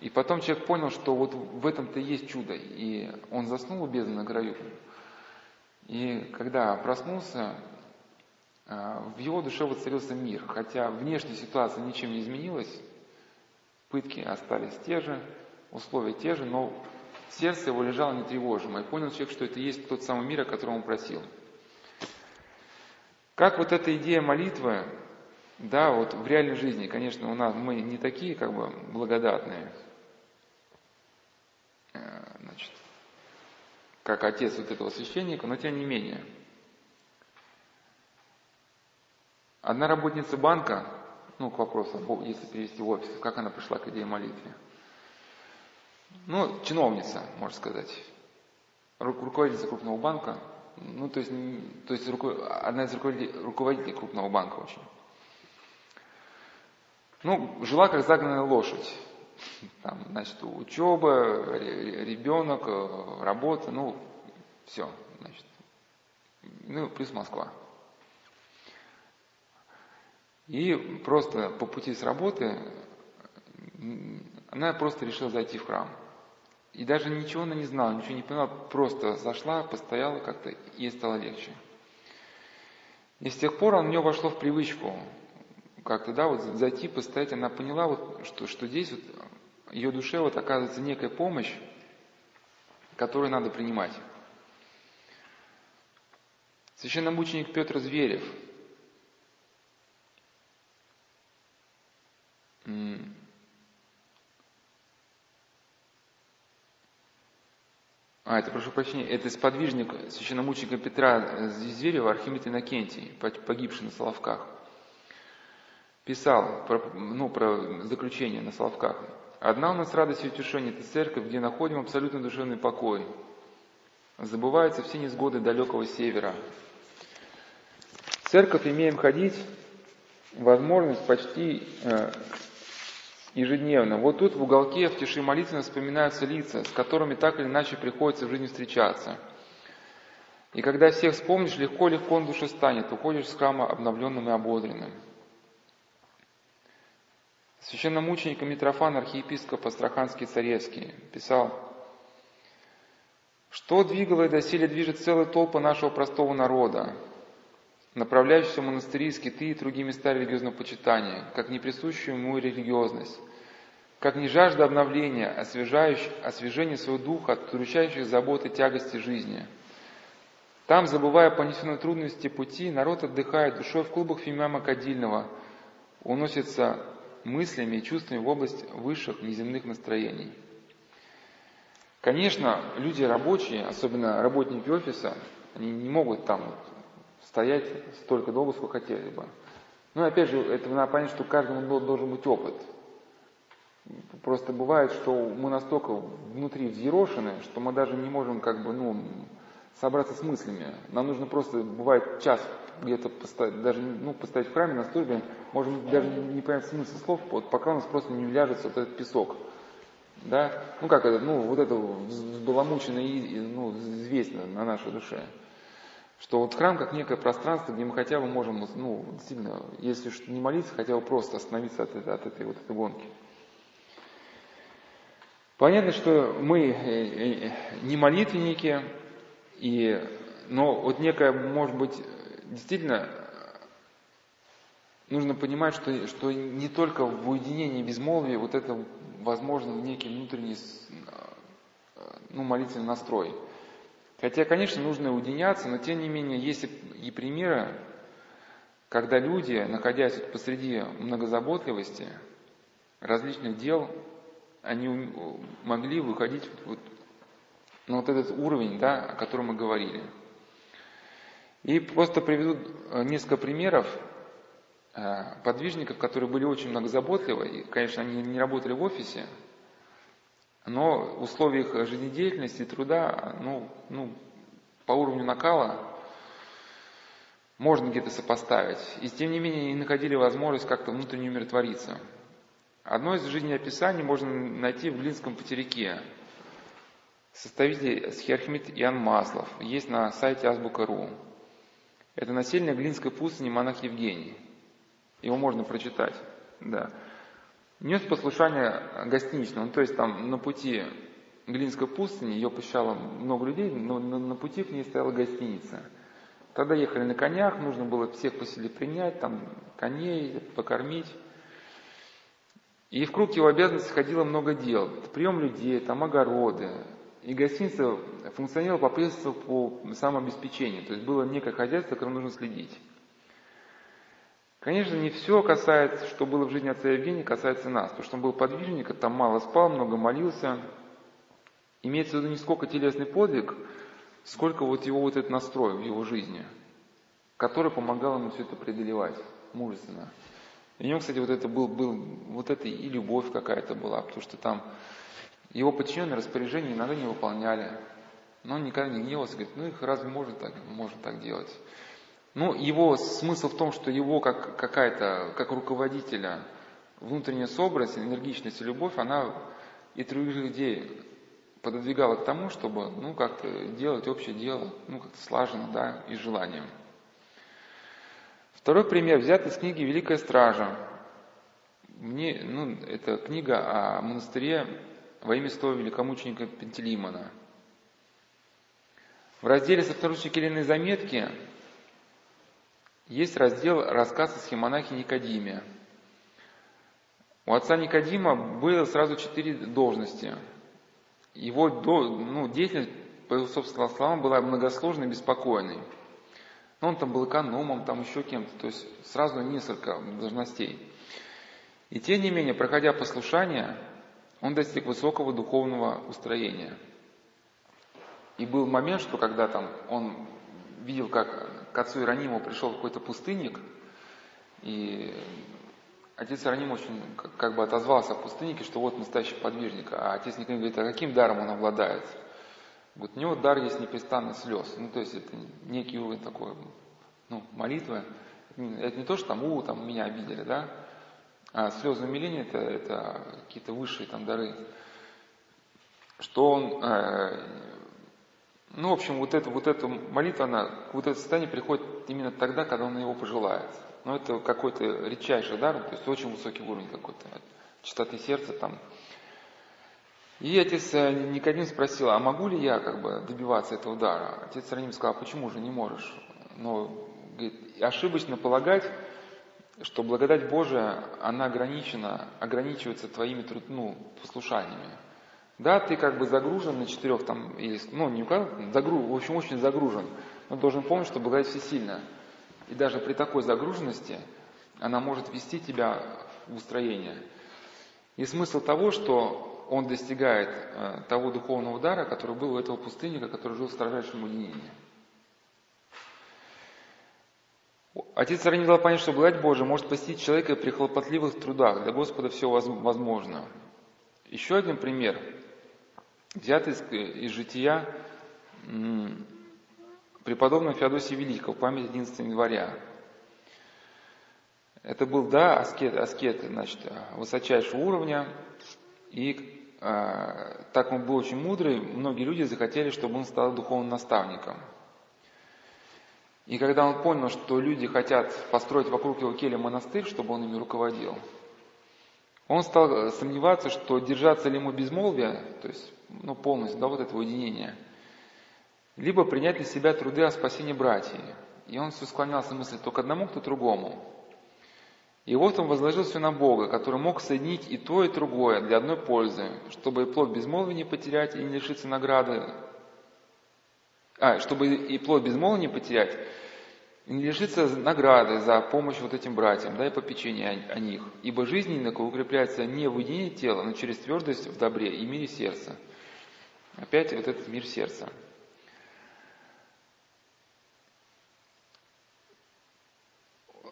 A: И потом человек понял, что вот в этом-то есть чудо. И он заснул у бездны на краю. И когда проснулся, а, в его душе воцарился мир. Хотя внешняя ситуация ничем не изменилась, пытки остались те же, условия те же, но сердце его лежало нетревожимое. И понял человек, что это есть тот самый мир, о котором он просил. Как вот эта идея молитвы, да, вот в реальной жизни, конечно, у нас мы не такие как бы благодатные, э, значит, как отец вот этого священника, но тем не менее. Одна работница банка, ну, к вопросу, если перевести в офис, как она пришла к идее молитвы. Ну, чиновница, можно сказать, руководительница крупного банка, ну, то есть, то есть одна из руководителей, руководителей крупного банка очень. Ну, жила как загнанная лошадь. Там, значит, учеба, ребенок, э, работа, ну, все, значит. Ну, плюс Москва. И просто по пути с работы она просто решила зайти в храм. И даже ничего она не знала, ничего не поняла, просто зашла, постояла как-то, и ей стало легче. И с тех пор у нее вошло в привычку как-то, да, вот зайти, постоять, она поняла, вот, что, что здесь вот ее душе вот оказывается некая помощь, которую надо принимать. Священномученик Петр Зверев А, это, прошу прощения, это сподвижник священномученика Петра Зверева, Архимед Иннокентий, погибший на Соловках. Писал про, ну, про заключение на Соловках. «Одна у нас радость и утешение – это церковь, где находим абсолютно душевный покой. Забываются все несгоды далекого севера. В церковь имеем ходить, возможность почти э, ежедневно. Вот тут в уголке в тиши молитвенно вспоминаются лица, с которыми так или иначе приходится в жизни встречаться. И когда всех вспомнишь, легко-легко на душе станет, уходишь с храма обновленным и ободренным. Священномученик Митрофан, архиепископ Астраханский Царевский, писал, «Что двигало и доселе движет целая толпа нашего простого народа, направляющийся в монастыри, скиты и другие места религиозного почитания, как не присущую ему религиозность, как не жажда обновления, освежения своего духа от удручающих забот и тягости жизни. Там, забывая понесенные трудности пути, народ отдыхает душой в клубах Фимиама Кадильного, уносится мыслями и чувствами в область высших неземных настроений. Конечно, люди рабочие, особенно работники офиса, они не могут там стоять столько долго, сколько хотели бы. Ну и опять же, это надо понять, что каждому должен быть опыт. Просто бывает, что мы настолько внутри взъерошены, что мы даже не можем как бы, ну, собраться с мыслями. Нам нужно просто, бывает, час где-то поставить, даже, ну, поставить в храме на службе, можем даже не понять смысл слов, вот, пока у нас просто не ляжется вот этот песок. Да? Ну как это, ну вот это взбаламученная ну, взвесь на, на нашей душе. Что вот храм как некое пространство, где мы хотя бы можем, ну, действительно, если не молиться, хотя бы просто остановиться от, этой, от этой вот этой гонки. Понятно, что мы э, э, не молитвенники, и, но вот некая, может быть, действительно нужно понимать, что, что не только в уединении безмолвии вот это возможно некий внутренний ну, молитвенный настрой. Хотя, конечно, нужно уединяться, но тем не менее есть и примеры, когда люди, находясь посреди многозаботливости, различных дел, они могли выходить вот на вот этот уровень, да, о котором мы говорили. И просто приведу э, несколько примеров э, подвижников, которые были очень многозаботливы. И, конечно, они не работали в офисе, но в условиях жизнедеятельности и труда, ну, ну, по уровню накала можно где-то сопоставить. И тем не менее не находили возможность как-то внутренне умиротвориться. Одно из жизнеописаний можно найти в Глинском потеряке. Составитель схиархимит Иоанн Маслов. Есть на сайте Азбука.ру. Это насельник Глинской пустыни монах Евгений. Его можно прочитать. Да. Нес послушание гостиничного. Ну, то есть там на пути Глинской пустыни, ее посещало много людей, но на, пути к ней стояла гостиница – Тогда ехали на конях, нужно было всех поселить принять, там коней покормить. И в круг его обязанностей ходило много дел. Прием людей, там огороды. И гостиница функционировала по принципу по самообеспечению. То есть было некое хозяйство, которым нужно следить. Конечно, не все касается, что было в жизни отца Евгения, касается нас. Потому что он был подвижник, там мало спал, много молился. Имеется в виду не сколько телесный подвиг, сколько вот его вот этот настрой в его жизни, который помогал ему все это преодолевать мужественно. И у него, кстати, вот это был, был вот это и любовь какая-то была, потому что там его подчиненные распоряжения иногда не выполняли. Но он никогда не гневался, говорит, ну их разве можно так, можно так делать? Ну, его смысл в том, что его как какая-то, как руководителя, внутренняя собранность, энергичность и любовь, она и других людей пододвигало к тому, чтобы, ну, как-то делать общее дело, ну, как-то слаженно, да, и желанием. Второй пример взят из книги «Великая стража». Мне, ну, это книга о монастыре во имя святого великомученика Пентелеймона. В разделе со второй келейной заметки есть раздел рассказ о схемонахе Никодиме. У отца Никодима было сразу четыре должности – его ну, деятельность, по его собственным словам, была многосложной и беспокойной. Но он там был экономом, там еще кем-то, то есть сразу несколько должностей. И тем не менее, проходя послушание, он достиг высокого духовного устроения. И был момент, что когда там он видел, как к отцу Ирониму пришел какой-то пустынник, и Отец Ироним очень как бы отозвался о пустыннике, что вот настоящий подвижник. А отец Никодим говорит, а каким даром он обладает? Вот у него дар есть непрестанный слез. Ну, то есть это некий уровень такой, ну, молитвы. Это не то, что там, у, там меня обидели, да? А слезы умиления это, это какие-то высшие там дары. Что он, э, ну, в общем, вот, это, вот эта молитва, она, вот это состояние приходит именно тогда, когда он его пожелает. Но это какой-то редчайший дар, то есть очень высокий уровень какой-то, чистоты сердца там. И отец э, Никодим спросил, а могу ли я как бы добиваться этого дара? Отец Раним сказал, «А почему же не можешь? Но говорит, ошибочно полагать, что благодать Божия, она ограничена, ограничивается твоими труд, ну, послушаниями. Да, ты как бы загружен на четырех там, или, ну, не загружен, в общем, очень загружен, но должен помнить, что благодать всесильна. И даже при такой загруженности она может вести тебя в устроение. И смысл того, что он достигает э, того духовного удара, который был у этого пустынника, который жил в строжайшем уединении. Отец Арни дал понять, что благодать Божия может посетить человека при хлопотливых трудах. Для Господа все возможно. Еще один пример, взятый из, из жития преподобного Феодосия Великого, память 11 января. Это был, да, аскет, аскет значит, высочайшего уровня, и э, так он был очень мудрый, многие люди захотели, чтобы он стал духовным наставником. И когда он понял, что люди хотят построить вокруг его келья монастырь, чтобы он ими руководил, он стал сомневаться, что держаться ли ему безмолвия, то есть ну, полностью, да, вот этого уединения – либо принять для себя труды о спасении братьев. И он все склонялся мысли то к одному, то к другому. И вот он возложил все на Бога, который мог соединить и то, и другое для одной пользы, чтобы и плод безмолвия не потерять и не лишиться награды, а, чтобы и плод безмолвия не потерять, не лишиться награды за помощь вот этим братьям, да, и попечение о, о них. Ибо жизнь иноко укрепляется не в единении тела, но через твердость в добре и мире сердца. Опять вот этот мир сердца.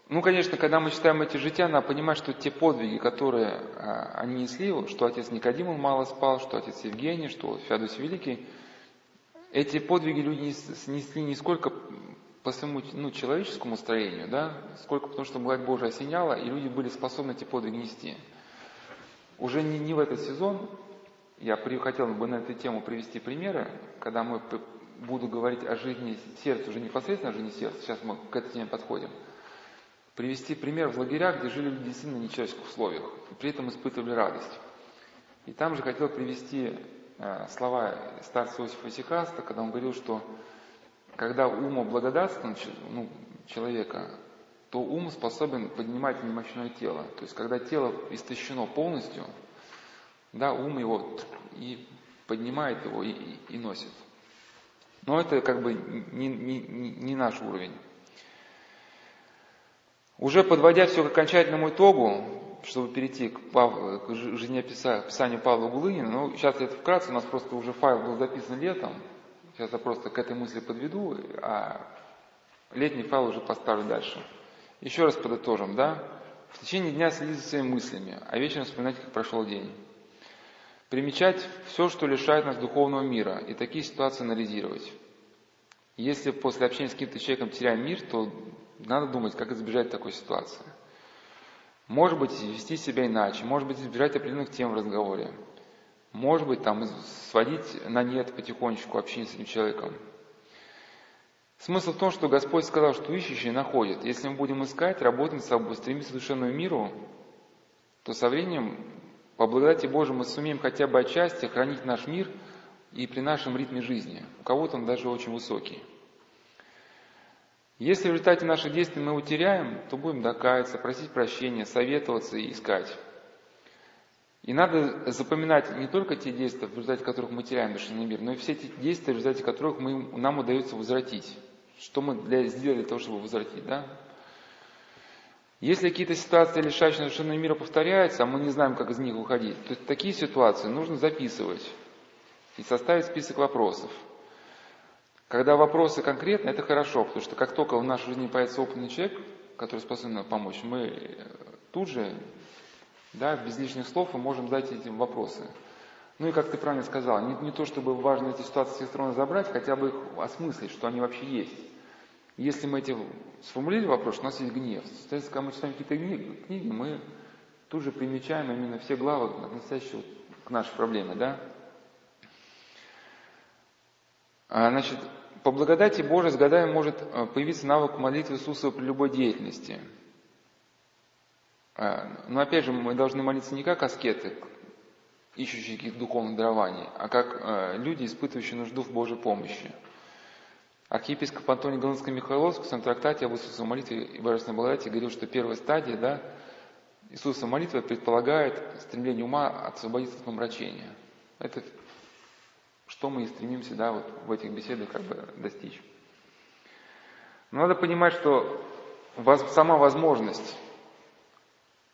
A: Ну, конечно, когда мы читаем эти жития, надо понимать, что те подвиги, которые а, они несли, что отец Никодим мало спал, что отец Евгений, что Феодосий Великий, эти подвиги люди несли не сколько по своему ну, человеческому строению, да, сколько потому, что благодать Божия осеняла, и люди были способны эти подвиги нести. Уже не, не в этот сезон, я при, хотел бы на эту тему привести примеры, когда мы буду говорить о жизни сердца, уже непосредственно о жизни сердца, сейчас мы к этой теме подходим – привести пример в лагерях, где жили люди действительно в нечеловеческих условиях, и при этом испытывали радость. И там же хотел привести слова старца Иосифа Сикаста, когда он говорил, что когда ум благодатствен ну, человека, то ум способен поднимать немощное тело. То есть, когда тело истощено полностью, да, ум его и поднимает его и, и, и носит. Но это как бы не, не, не наш уровень. Уже подводя все к окончательному итогу, чтобы перейти к, Пав... к жизнеописанию Павла Гулынина, ну, сейчас это вкратце, у нас просто уже файл был записан летом, сейчас я просто к этой мысли подведу, а летний файл уже поставлю дальше. Еще раз подытожим, да? В течение дня следить за своими мыслями, а вечером вспоминать, как прошел день. Примечать все, что лишает нас духовного мира, и такие ситуации анализировать. Если после общения с каким-то человеком теряем мир, то надо думать, как избежать такой ситуации. Может быть, вести себя иначе, может быть, избежать определенных тем в разговоре. Может быть, там, сводить на нет потихонечку общение с этим человеком. Смысл в том, что Господь сказал, что ищущие находят. Если мы будем искать, работать над собой, стремиться к душевному миру, то со временем, по благодати Божией, мы сумеем хотя бы отчасти хранить наш мир и при нашем ритме жизни. У кого-то он даже очень высокий. Если в результате наших действий мы утеряем, то будем докаяться, просить прощения, советоваться и искать. И надо запоминать не только те действия, в результате которых мы теряем душевный мир, но и все те действия, в результате которых мы, нам удается возвратить. Что мы для, сделали для того, чтобы возвратить, да? Если какие-то ситуации, лишающие душевного мира, повторяются, а мы не знаем, как из них выходить, то такие ситуации нужно записывать и составить список вопросов – когда вопросы конкретные, это хорошо, потому что как только в нашей жизни появится опытный человек, который способен нам помочь, мы э, тут же, да, без лишних слов, мы можем задать этим вопросы. Ну и как ты правильно сказал, не, не то чтобы важно эти ситуации все стороны забрать, хотя бы их осмыслить, что они вообще есть. Если мы эти сформулировали вопрос, у нас есть гнев. Соответственно, когда мы читаем какие-то книги, мы тут же примечаем именно все главы, относящиеся к нашей проблеме, да? А, значит, по благодати Божией с годами может э, появиться навык молитвы Иисуса при любой деятельности. А, но опять же, мы должны молиться не как аскеты, ищущие каких-то духовных дарований, а как э, люди, испытывающие нужду в Божьей помощи. Архиепископ Антоний Галынско-Михайловский в своем трактате об Иисусовой молитве и Божественной благодати говорил, что первая стадия, да, Иисуса молитва предполагает стремление ума освободиться от помрачения. Это что мы и стремимся да, вот в этих беседах как бы достичь. Но надо понимать, что сама возможность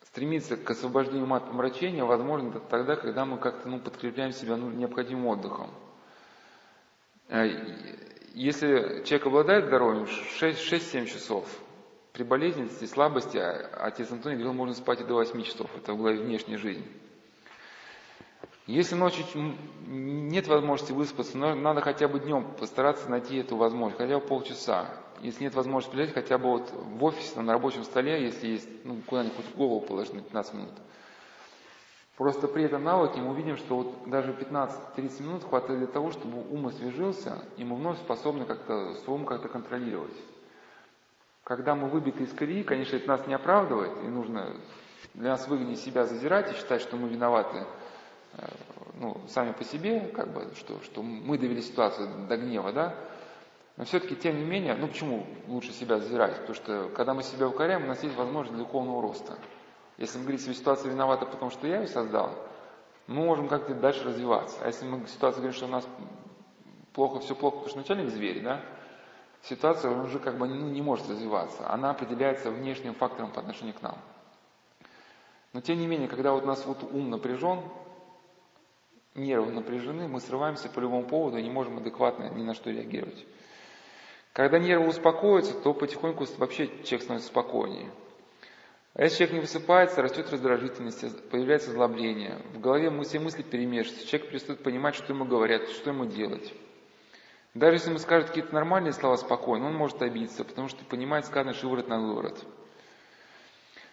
A: стремиться к освобождению от помрачения возможно тогда, когда мы как-то ну, подкрепляем себя ну, необходимым отдыхом. Э, если человек обладает здоровьем 6-7 часов, при болезненности, слабости, а отец Антоний говорил, можно спать и до 8 часов, это в главе внешней жизни. Если ночью нет возможности выспаться, но надо хотя бы днем постараться найти эту возможность, хотя бы полчаса. Если нет возможности прилечь, хотя бы вот в офисе, на рабочем столе, если есть, ну, куда-нибудь голову положить на 15 минут. Просто при этом навыке мы увидим, что вот даже 15-30 минут хватает для того, чтобы ум освежился, и мы вновь способны как-то свой ум как-то контролировать. Когда мы выбиты из колеи, конечно, это нас не оправдывает, и нужно для нас выгоднее себя зазирать и считать, что мы виноваты ну, сами по себе, как бы, что, что мы довели ситуацию до гнева, да, Но все-таки, тем не менее, ну почему лучше себя зазирать? Потому что, когда мы себя укоряем, у нас есть возможность для духовного роста. Если мы говорим, что ситуация виновата, потому что я ее создал, мы можем как-то дальше развиваться. А если мы ситуация говорим, что у нас плохо, все плохо, потому что начальник зверь, да, ситуация уже как бы ну, не может развиваться. Она определяется внешним фактором по отношению к нам. Но тем не менее, когда вот у нас вот ум напряжен, нервы напряжены, мы срываемся по любому поводу и не можем адекватно ни на что реагировать. Когда нервы успокоятся, то потихоньку вообще человек становится спокойнее. А если человек не высыпается, растет раздражительность, появляется злобление, в голове все мысли перемешиваются, человек перестает понимать, что ему говорят, что ему делать. Даже если ему скажут какие-то нормальные слова спокойно, он может обидеться, потому что понимает сказанное шиворот на выворот.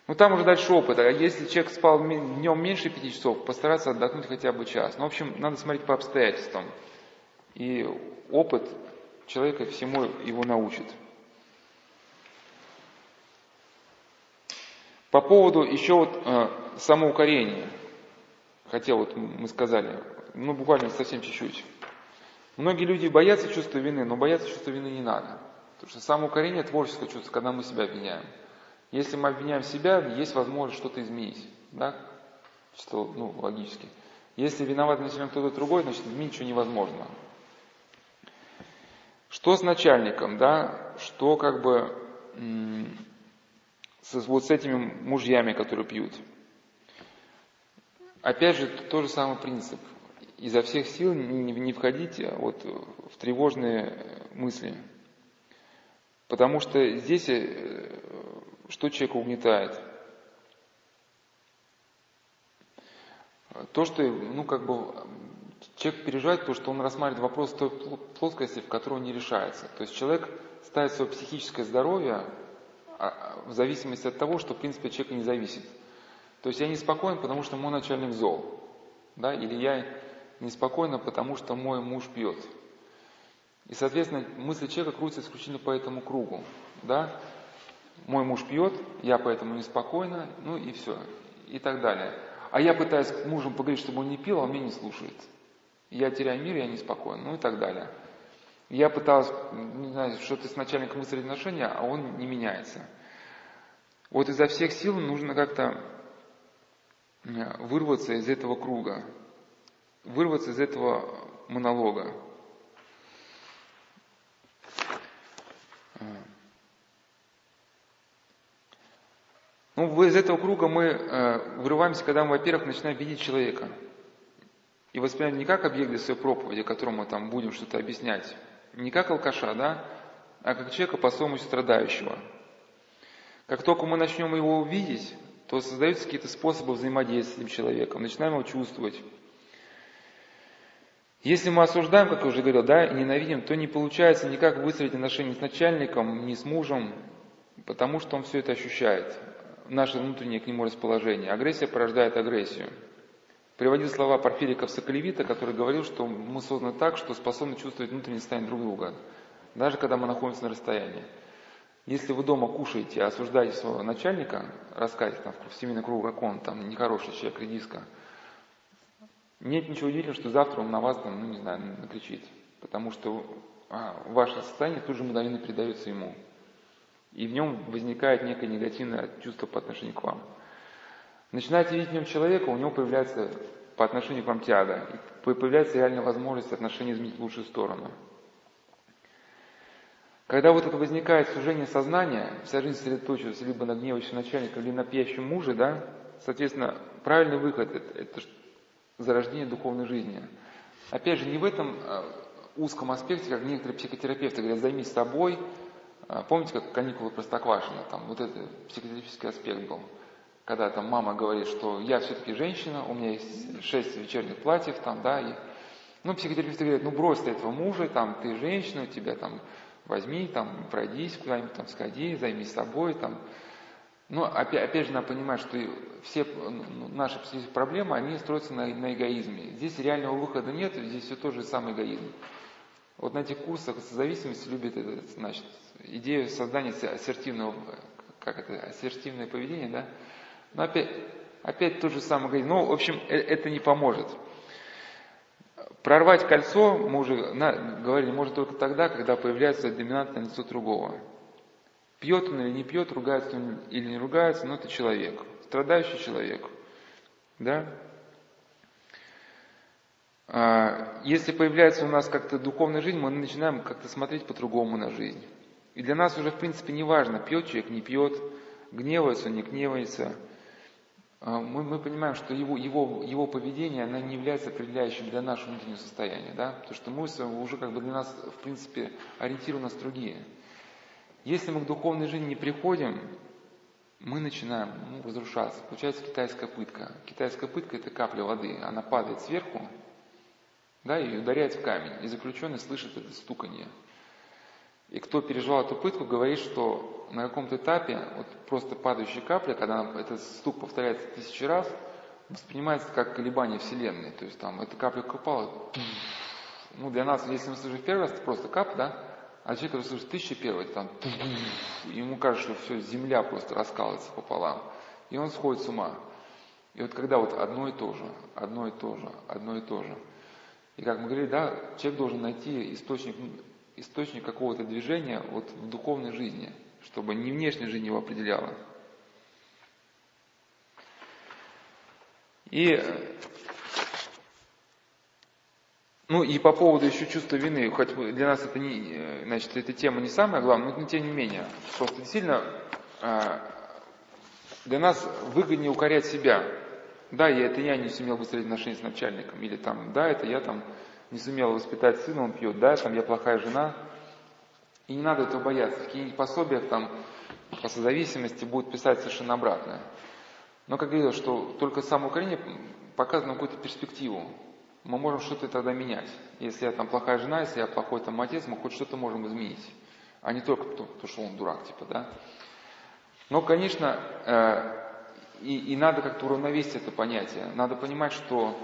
A: Ну там уже дальше опыт. А если человек спал днем меньше пяти часов, постараться отдохнуть хотя бы час. Ну, в общем, надо смотреть по обстоятельствам. И опыт человека всему его научит. По поводу еще вот э, самоукорения. Хотя вот мы сказали, ну буквально совсем чуть-чуть. Многие люди боятся чувства вины, но бояться чувства вины не надо. Потому что самоукорение – творческое чувство, когда мы себя обвиняем. Если мы обвиняем себя, есть возможность что-то изменить. Да? Что, ну, логически. Если виноват на себя кто-то другой, значит изменить ничего невозможно. Что с начальником, да? Что как бы с, вот с этими мужьями, которые пьют? Опять же, тот же самый принцип – изо всех сил не, не входите вот в тревожные мысли. Потому что здесь э, что человека угнетает? То, что, ну, как бы, человек переживает то, что он рассматривает вопрос той плоскости, в которой он не решается. То есть человек ставит свое психическое здоровье а, в зависимости от того, что, в принципе, человек не зависит. То есть я не спокоен, потому что мой начальник зол. Да? Или я неспокойно, потому что мой муж пьет. И, соответственно, мысли человека крутятся исключительно по этому кругу. Да? Мой муж пьет, я поэтому неспокойна, ну и все, и так далее. А я пытаюсь с мужем поговорить, чтобы он не пил, а он меня не слушает. Я теряю мир, я неспокоен, ну и так далее. Я пыталась, не знаю, что-то с начальником выстроить отношения, а он не меняется. Вот изо всех сил нужно как-то э, вырваться из этого круга вырваться из этого монолога. Ну, из этого круга мы э, вырываемся, когда мы, во-первых, начинаем видеть человека. И воспринимаем не как объект для своей проповеди, которому мы там будем что-то объяснять, не как алкаша, да, а как человека по-своему страдающего. Как только мы начнем его увидеть, то создаются какие-то способы взаимодействия с этим человеком, начинаем его чувствовать, если мы осуждаем, как я уже говорил, да, и ненавидим, то не получается никак выстроить отношения с начальником, ни с мужем, потому что он все это ощущает. Наше внутреннее к нему расположение. Агрессия порождает агрессию. Приводил слова Порфирика Соколевита, который говорил, что мы созданы так, что способны чувствовать внутреннее состояние друг друга, даже когда мы находимся на расстоянии. Если вы дома кушаете, осуждаете своего начальника, рассказываете там в семейный круг, как он там нехороший человек, редиска – нет ничего удивительного, что завтра он на вас, там, ну не знаю, накричит. Потому что а, ваше состояние тут же мгновенно передается ему. И в нем возникает некое негативное чувство по отношению к вам. Начинаете видеть в нем человека, у него появляется по отношению к вам тяга. И появляется реальная возможность отношения изменить в лучшую сторону. Когда вот это возникает сужение сознания, вся жизнь сосредоточивается либо на гневающем начальнике, либо на пьящем муже, да, соответственно, правильный выход это, это зарождения духовной жизни. Опять же, не в этом э, узком аспекте, как некоторые психотерапевты говорят, займись собой. Э, помните, как каникулы Простоквашина, там вот этот психотерапевтический аспект был. Когда там мама говорит, что я все-таки женщина, у меня есть шесть вечерних платьев, там, да, и, ну, психотерапевты говорят, ну, брось ты этого мужа, там, ты женщина, у тебя там, возьми, там, пройдись куда-нибудь, там, сходи, займись собой, там, но опять, опять же надо понимать, что все ну, наши проблемы, они строятся на, на эгоизме. Здесь реального выхода нет, здесь все тот же самый эгоизм. Вот на этих курсах созависимости любят это, значит, идею создания ассертивного, как это, ассертивное поведение, да? Но опять, опять тот же самый эгоизм. Ну, в общем, э, это не поможет. Прорвать кольцо, мы уже говорили, может только тогда, когда появляется доминантное лицо другого. Пьет он или не пьет, ругается он или не ругается, но это человек, страдающий человек. Да? А, если появляется у нас как-то духовная жизнь, мы начинаем как-то смотреть по-другому на жизнь. И для нас уже, в принципе, не важно, пьет человек, не пьет, гневается, не гневается. А, мы, мы понимаем, что его, его, его поведение, оно не является определяющим для нашего внутреннего состояния, да? Потому что мы уже как бы для нас, в принципе, ориентиры у нас другие. Если мы к духовной жизни не приходим, мы начинаем ну, разрушаться. Получается китайская пытка. Китайская пытка – это капля воды. Она падает сверху, да, и ударяет в камень. И заключенный слышит это стуканье. И кто переживал эту пытку, говорит, что на каком-то этапе вот просто падающая капля, когда этот стук повторяется тысячи раз, воспринимается как колебание Вселенной. То есть там эта капля купала, ну для нас, если мы слышим первый раз, это просто кап, да, а человек, который слышит тысячи первый, там, ему кажется, что все, земля просто раскалывается пополам. И он сходит с ума. И вот когда вот одно и то же, одно и то же, одно и то же. И как мы говорили, да, человек должен найти источник источник какого-то движения вот в духовной жизни, чтобы не внешняя жизнь его определяла. И, ну и по поводу еще чувства вины, хоть для нас это не, значит, эта тема не самая главная, но тем не менее, просто действительно а, для нас выгоднее укорять себя. Да, я, это я не сумел выстроить отношения с начальником, или там, да, это я там не сумела воспитать сына, он пьет, да, там я плохая жена. И не надо этого бояться. В каких-нибудь пособиях там по созависимости будет писать совершенно обратное. Но, как говорил, что только самоукорение показывает нам какую-то перспективу. Мы можем что-то тогда менять. Если я там плохая жена, если я плохой там отец, мы хоть что-то можем изменить. А не только то, то что он дурак, типа, да. Но, конечно, э, и, и надо как-то уравновесить это понятие. Надо понимать, что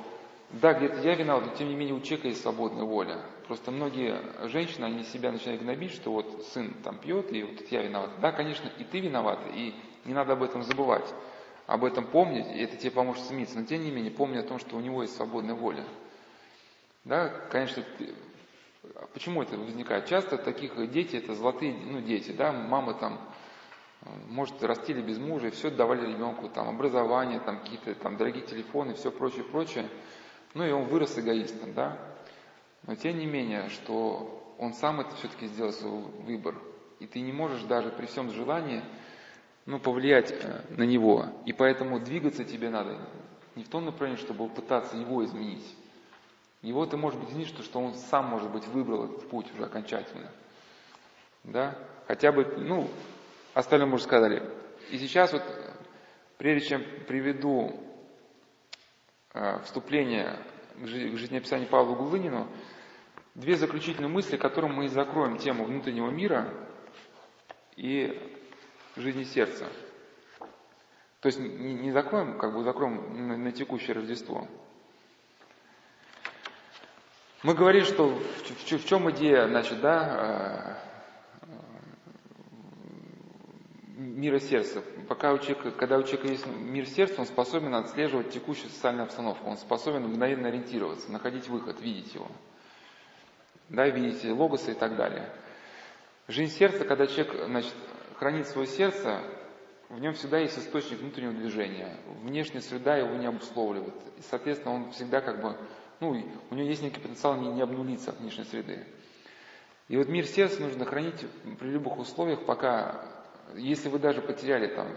A: да, где-то я виноват, но тем не менее у человека есть свободная воля. Просто многие женщины, они себя начинают гнобить, что вот сын там пьет, и вот я виноват. Да, конечно, и ты виноват, и не надо об этом забывать. Об этом помнить, и это тебе поможет смириться. Но тем не менее, помни о том, что у него есть свободная воля. Да, конечно, ты... почему это возникает? Часто таких дети, это золотые ну, дети, да, мамы там, может, растили без мужа, и все давали ребенку, там, образование, там, какие-то там дорогие телефоны, все прочее, прочее. Ну и он вырос эгоистом, да? Но тем не менее, что он сам это все-таки сделал свой выбор. И ты не можешь даже при всем желании ну, повлиять э, на него. И поэтому двигаться тебе надо не в том направлении, чтобы пытаться его изменить. Его ты, может быть, изменить, что, что он сам, может быть, выбрал этот путь уже окончательно. Да? Хотя бы, ну, остальное мы уже сказали. И сейчас вот, прежде чем приведу Э, вступление к жизнеописанию Павла Гулынину, две заключительные мысли, которым мы и закроем тему внутреннего мира и жизни сердца. То есть не, закроем, как бы закроем на, на текущее Рождество. Мы говорили, что в, в, в чем идея, значит, да, э, мира сердца. Пока у человека, когда у человека есть мир сердца, он способен отслеживать текущую социальную обстановку, он способен мгновенно ориентироваться, находить выход, видеть его. Да, видеть логосы и так далее. Жизнь сердца, когда человек значит, хранит свое сердце, в нем всегда есть источник внутреннего движения. Внешняя среда его не обусловливает. И, соответственно, он всегда как бы, ну, у него есть некий потенциал не, не обнулиться от внешней среды. И вот мир сердца нужно хранить при любых условиях, пока если вы даже потеряли там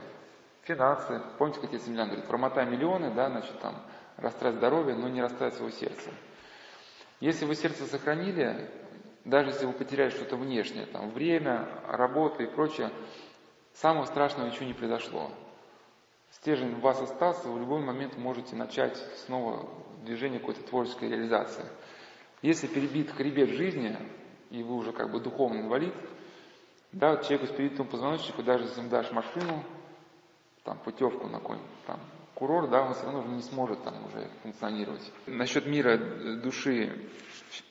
A: финансы, помните, как отец Емельян говорит, промотай миллионы, да, значит, там, растрать здоровье, но не растрать своего сердца. Если вы сердце сохранили, даже если вы потеряли что-то внешнее, там, время, работа и прочее, самого страшного ничего не произошло. Стержень в вас остался, вы в любой момент можете начать снова движение какой-то творческой реализации. Если перебит хребет жизни, и вы уже как бы духовный инвалид, да, вот человеку с перебитым позвоночником, даже если им дашь машину, там, путевку на какой-нибудь там курорт, да, он все равно не сможет там уже функционировать. Насчет мира души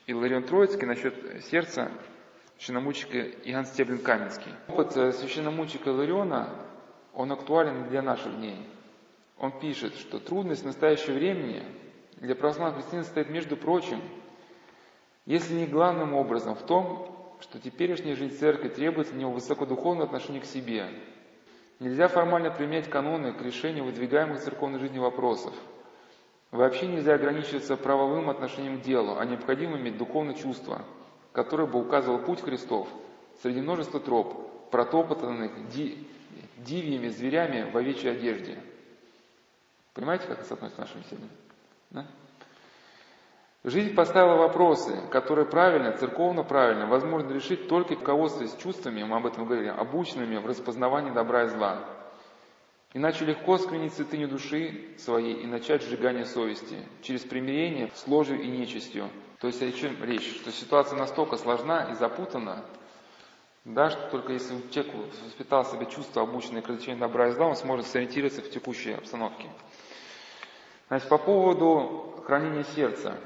A: Иларион Троицкий, насчет сердца священномучика Иоанн Стеблин Каменский. Опыт э, священномучика Илариона, он актуален для наших дней. Он пишет, что трудность настоящего времени для православных христиан стоит, между прочим, Если не главным образом в том, что теперешняя жизнь церкви требует от него высокодуховного отношения к себе. Нельзя формально применять каноны к решению выдвигаемых в церковной жизни вопросов. Вообще нельзя ограничиваться правовым отношением к делу, а необходимо иметь духовное чувство, которое бы указывало путь Христов среди множества троп, протопотанных ди, дивьями, зверями в овечьей одежде. Понимаете, как это соотносится с нашими беседами? Да? Жизнь поставила вопросы, которые правильно, церковно правильно, возможно решить только руководствуясь чувствами, мы об этом говорили, обученными в распознавании добра и зла. Иначе легко скрынить святыню души своей и начать сжигание совести через примирение с ложью и нечистью. То есть о чем речь? Что ситуация настолько сложна и запутана, да, что только если человек воспитал в себе чувство, обученное к развлечению добра и зла, он сможет сориентироваться в текущей обстановке. Значит, по поводу хранения сердца –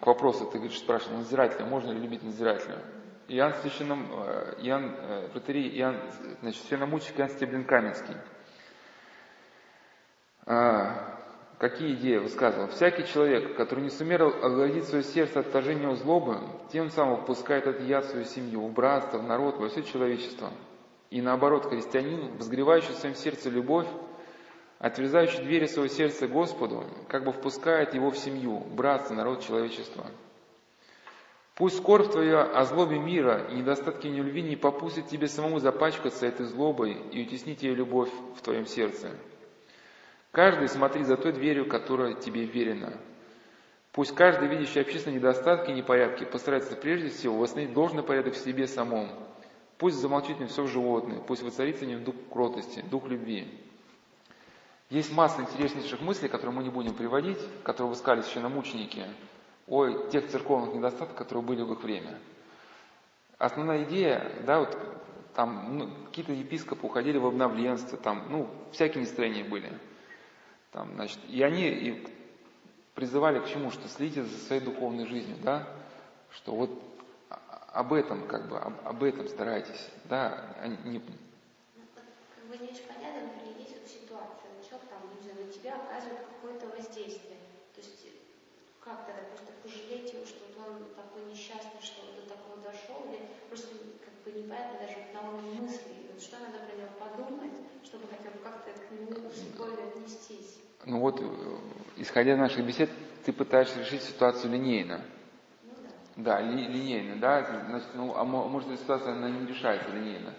A: к вопросу, ты говоришь, спрашивал, надзирателя, можно ли любить надзирателя? Иоанн Священном, э, Иоанн, э, протерей, Иоанн, значит, священномученик Иоанн Стеблин Каменский. А, какие идеи высказывал? Всякий человек, который не сумел оградить свое сердце от отторжения злобы, тем самым впускает этот яд свою семью, в братство, в народ, во все человечество. И наоборот, христианин, возгревающий в своем сердце любовь, отверзающий двери своего сердца Господу, как бы впускает его в семью, братство, народ человечества. Пусть скорбь твоя о злобе мира и недостатке нелюбви не попустит тебе самому запачкаться этой злобой и утеснить ее любовь в твоем сердце. Каждый смотри за той дверью, которая тебе верена. Пусть каждый, видящий общественные недостатки и непорядки, постарается прежде всего восстановить должный порядок в себе самом. Пусть замолчит не все животное, пусть воцарится в нем дух кротости, дух любви. Есть масса интереснейших мыслей, которые мы не будем приводить, которые высказали священномученики о тех церковных недостатках, которые были в их время. Основная идея, да, вот там ну, какие-то епископы уходили в обновленство, там, ну, всякие настроения были. Там, значит, и они и призывали к чему? Что следите за своей духовной жизнью, да, что вот об этом, как бы, об, об этом старайтесь, да, а не...
B: Бы не очень понятно, например, есть вот ситуация, человек там, не знаю, на тебя оказывает какое-то воздействие. То есть как тогда просто пожалеть его, что вот он такой несчастный, что он до такого дошел, или просто как бы непонятно даже на уровне мысли, вот что надо про него подумать, чтобы хотя бы как-то к нему любовью отнестись.
A: Ну вот, э, исходя из наших бесед, ты пытаешься решить ситуацию линейно.
B: Ну да.
A: Да, ли, линейно, да, значит, ну, а может эта ситуация, она не решается линейно.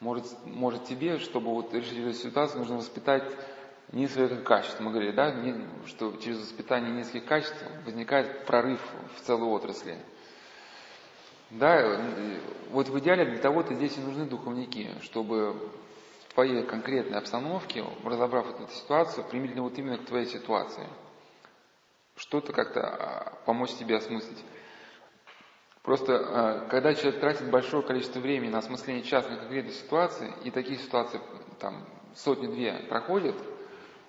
A: Может, может тебе, чтобы вот решить эту ситуацию, нужно воспитать несколько качеств. Мы говорили, да, что через воспитание нескольких качеств возникает прорыв в целой отрасли. Да, вот в идеале для того-то здесь и нужны духовники, чтобы в твоей конкретной обстановке, разобрав эту ситуацию, применительно вот именно к твоей ситуации, что-то как-то а, помочь тебе осмыслить. Просто а, когда человек тратит большое количество времени на осмысление частной конкретной ситуации, и такие ситуации там сотни-две проходят,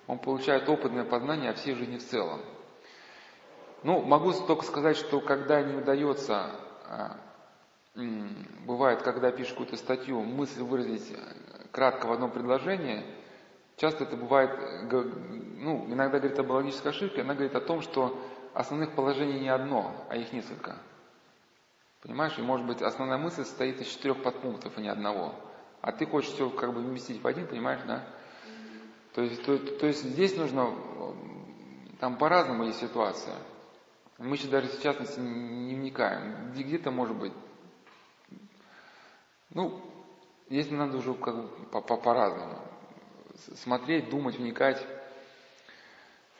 A: он получает опытное познание о всей жизни в целом. Ну, могу только сказать, что когда не удается, а, бывает, когда пишешь какую-то статью, мысль выразить кратко в одном предложении, часто это бывает, ну, иногда говорит об логической ошибке, она говорит о том, что основных положений не одно, а их несколько. Понимаешь, и может быть основная мысль состоит из четырех подпунктов, а не одного. А ты хочешь все как бы вместить в один, понимаешь, да? То есть, то, то есть здесь нужно, там по-разному есть ситуация. Мы еще даже частности не вникаем. Где-то может быть. Ну, если надо уже как бы по-разному. Смотреть, думать, вникать.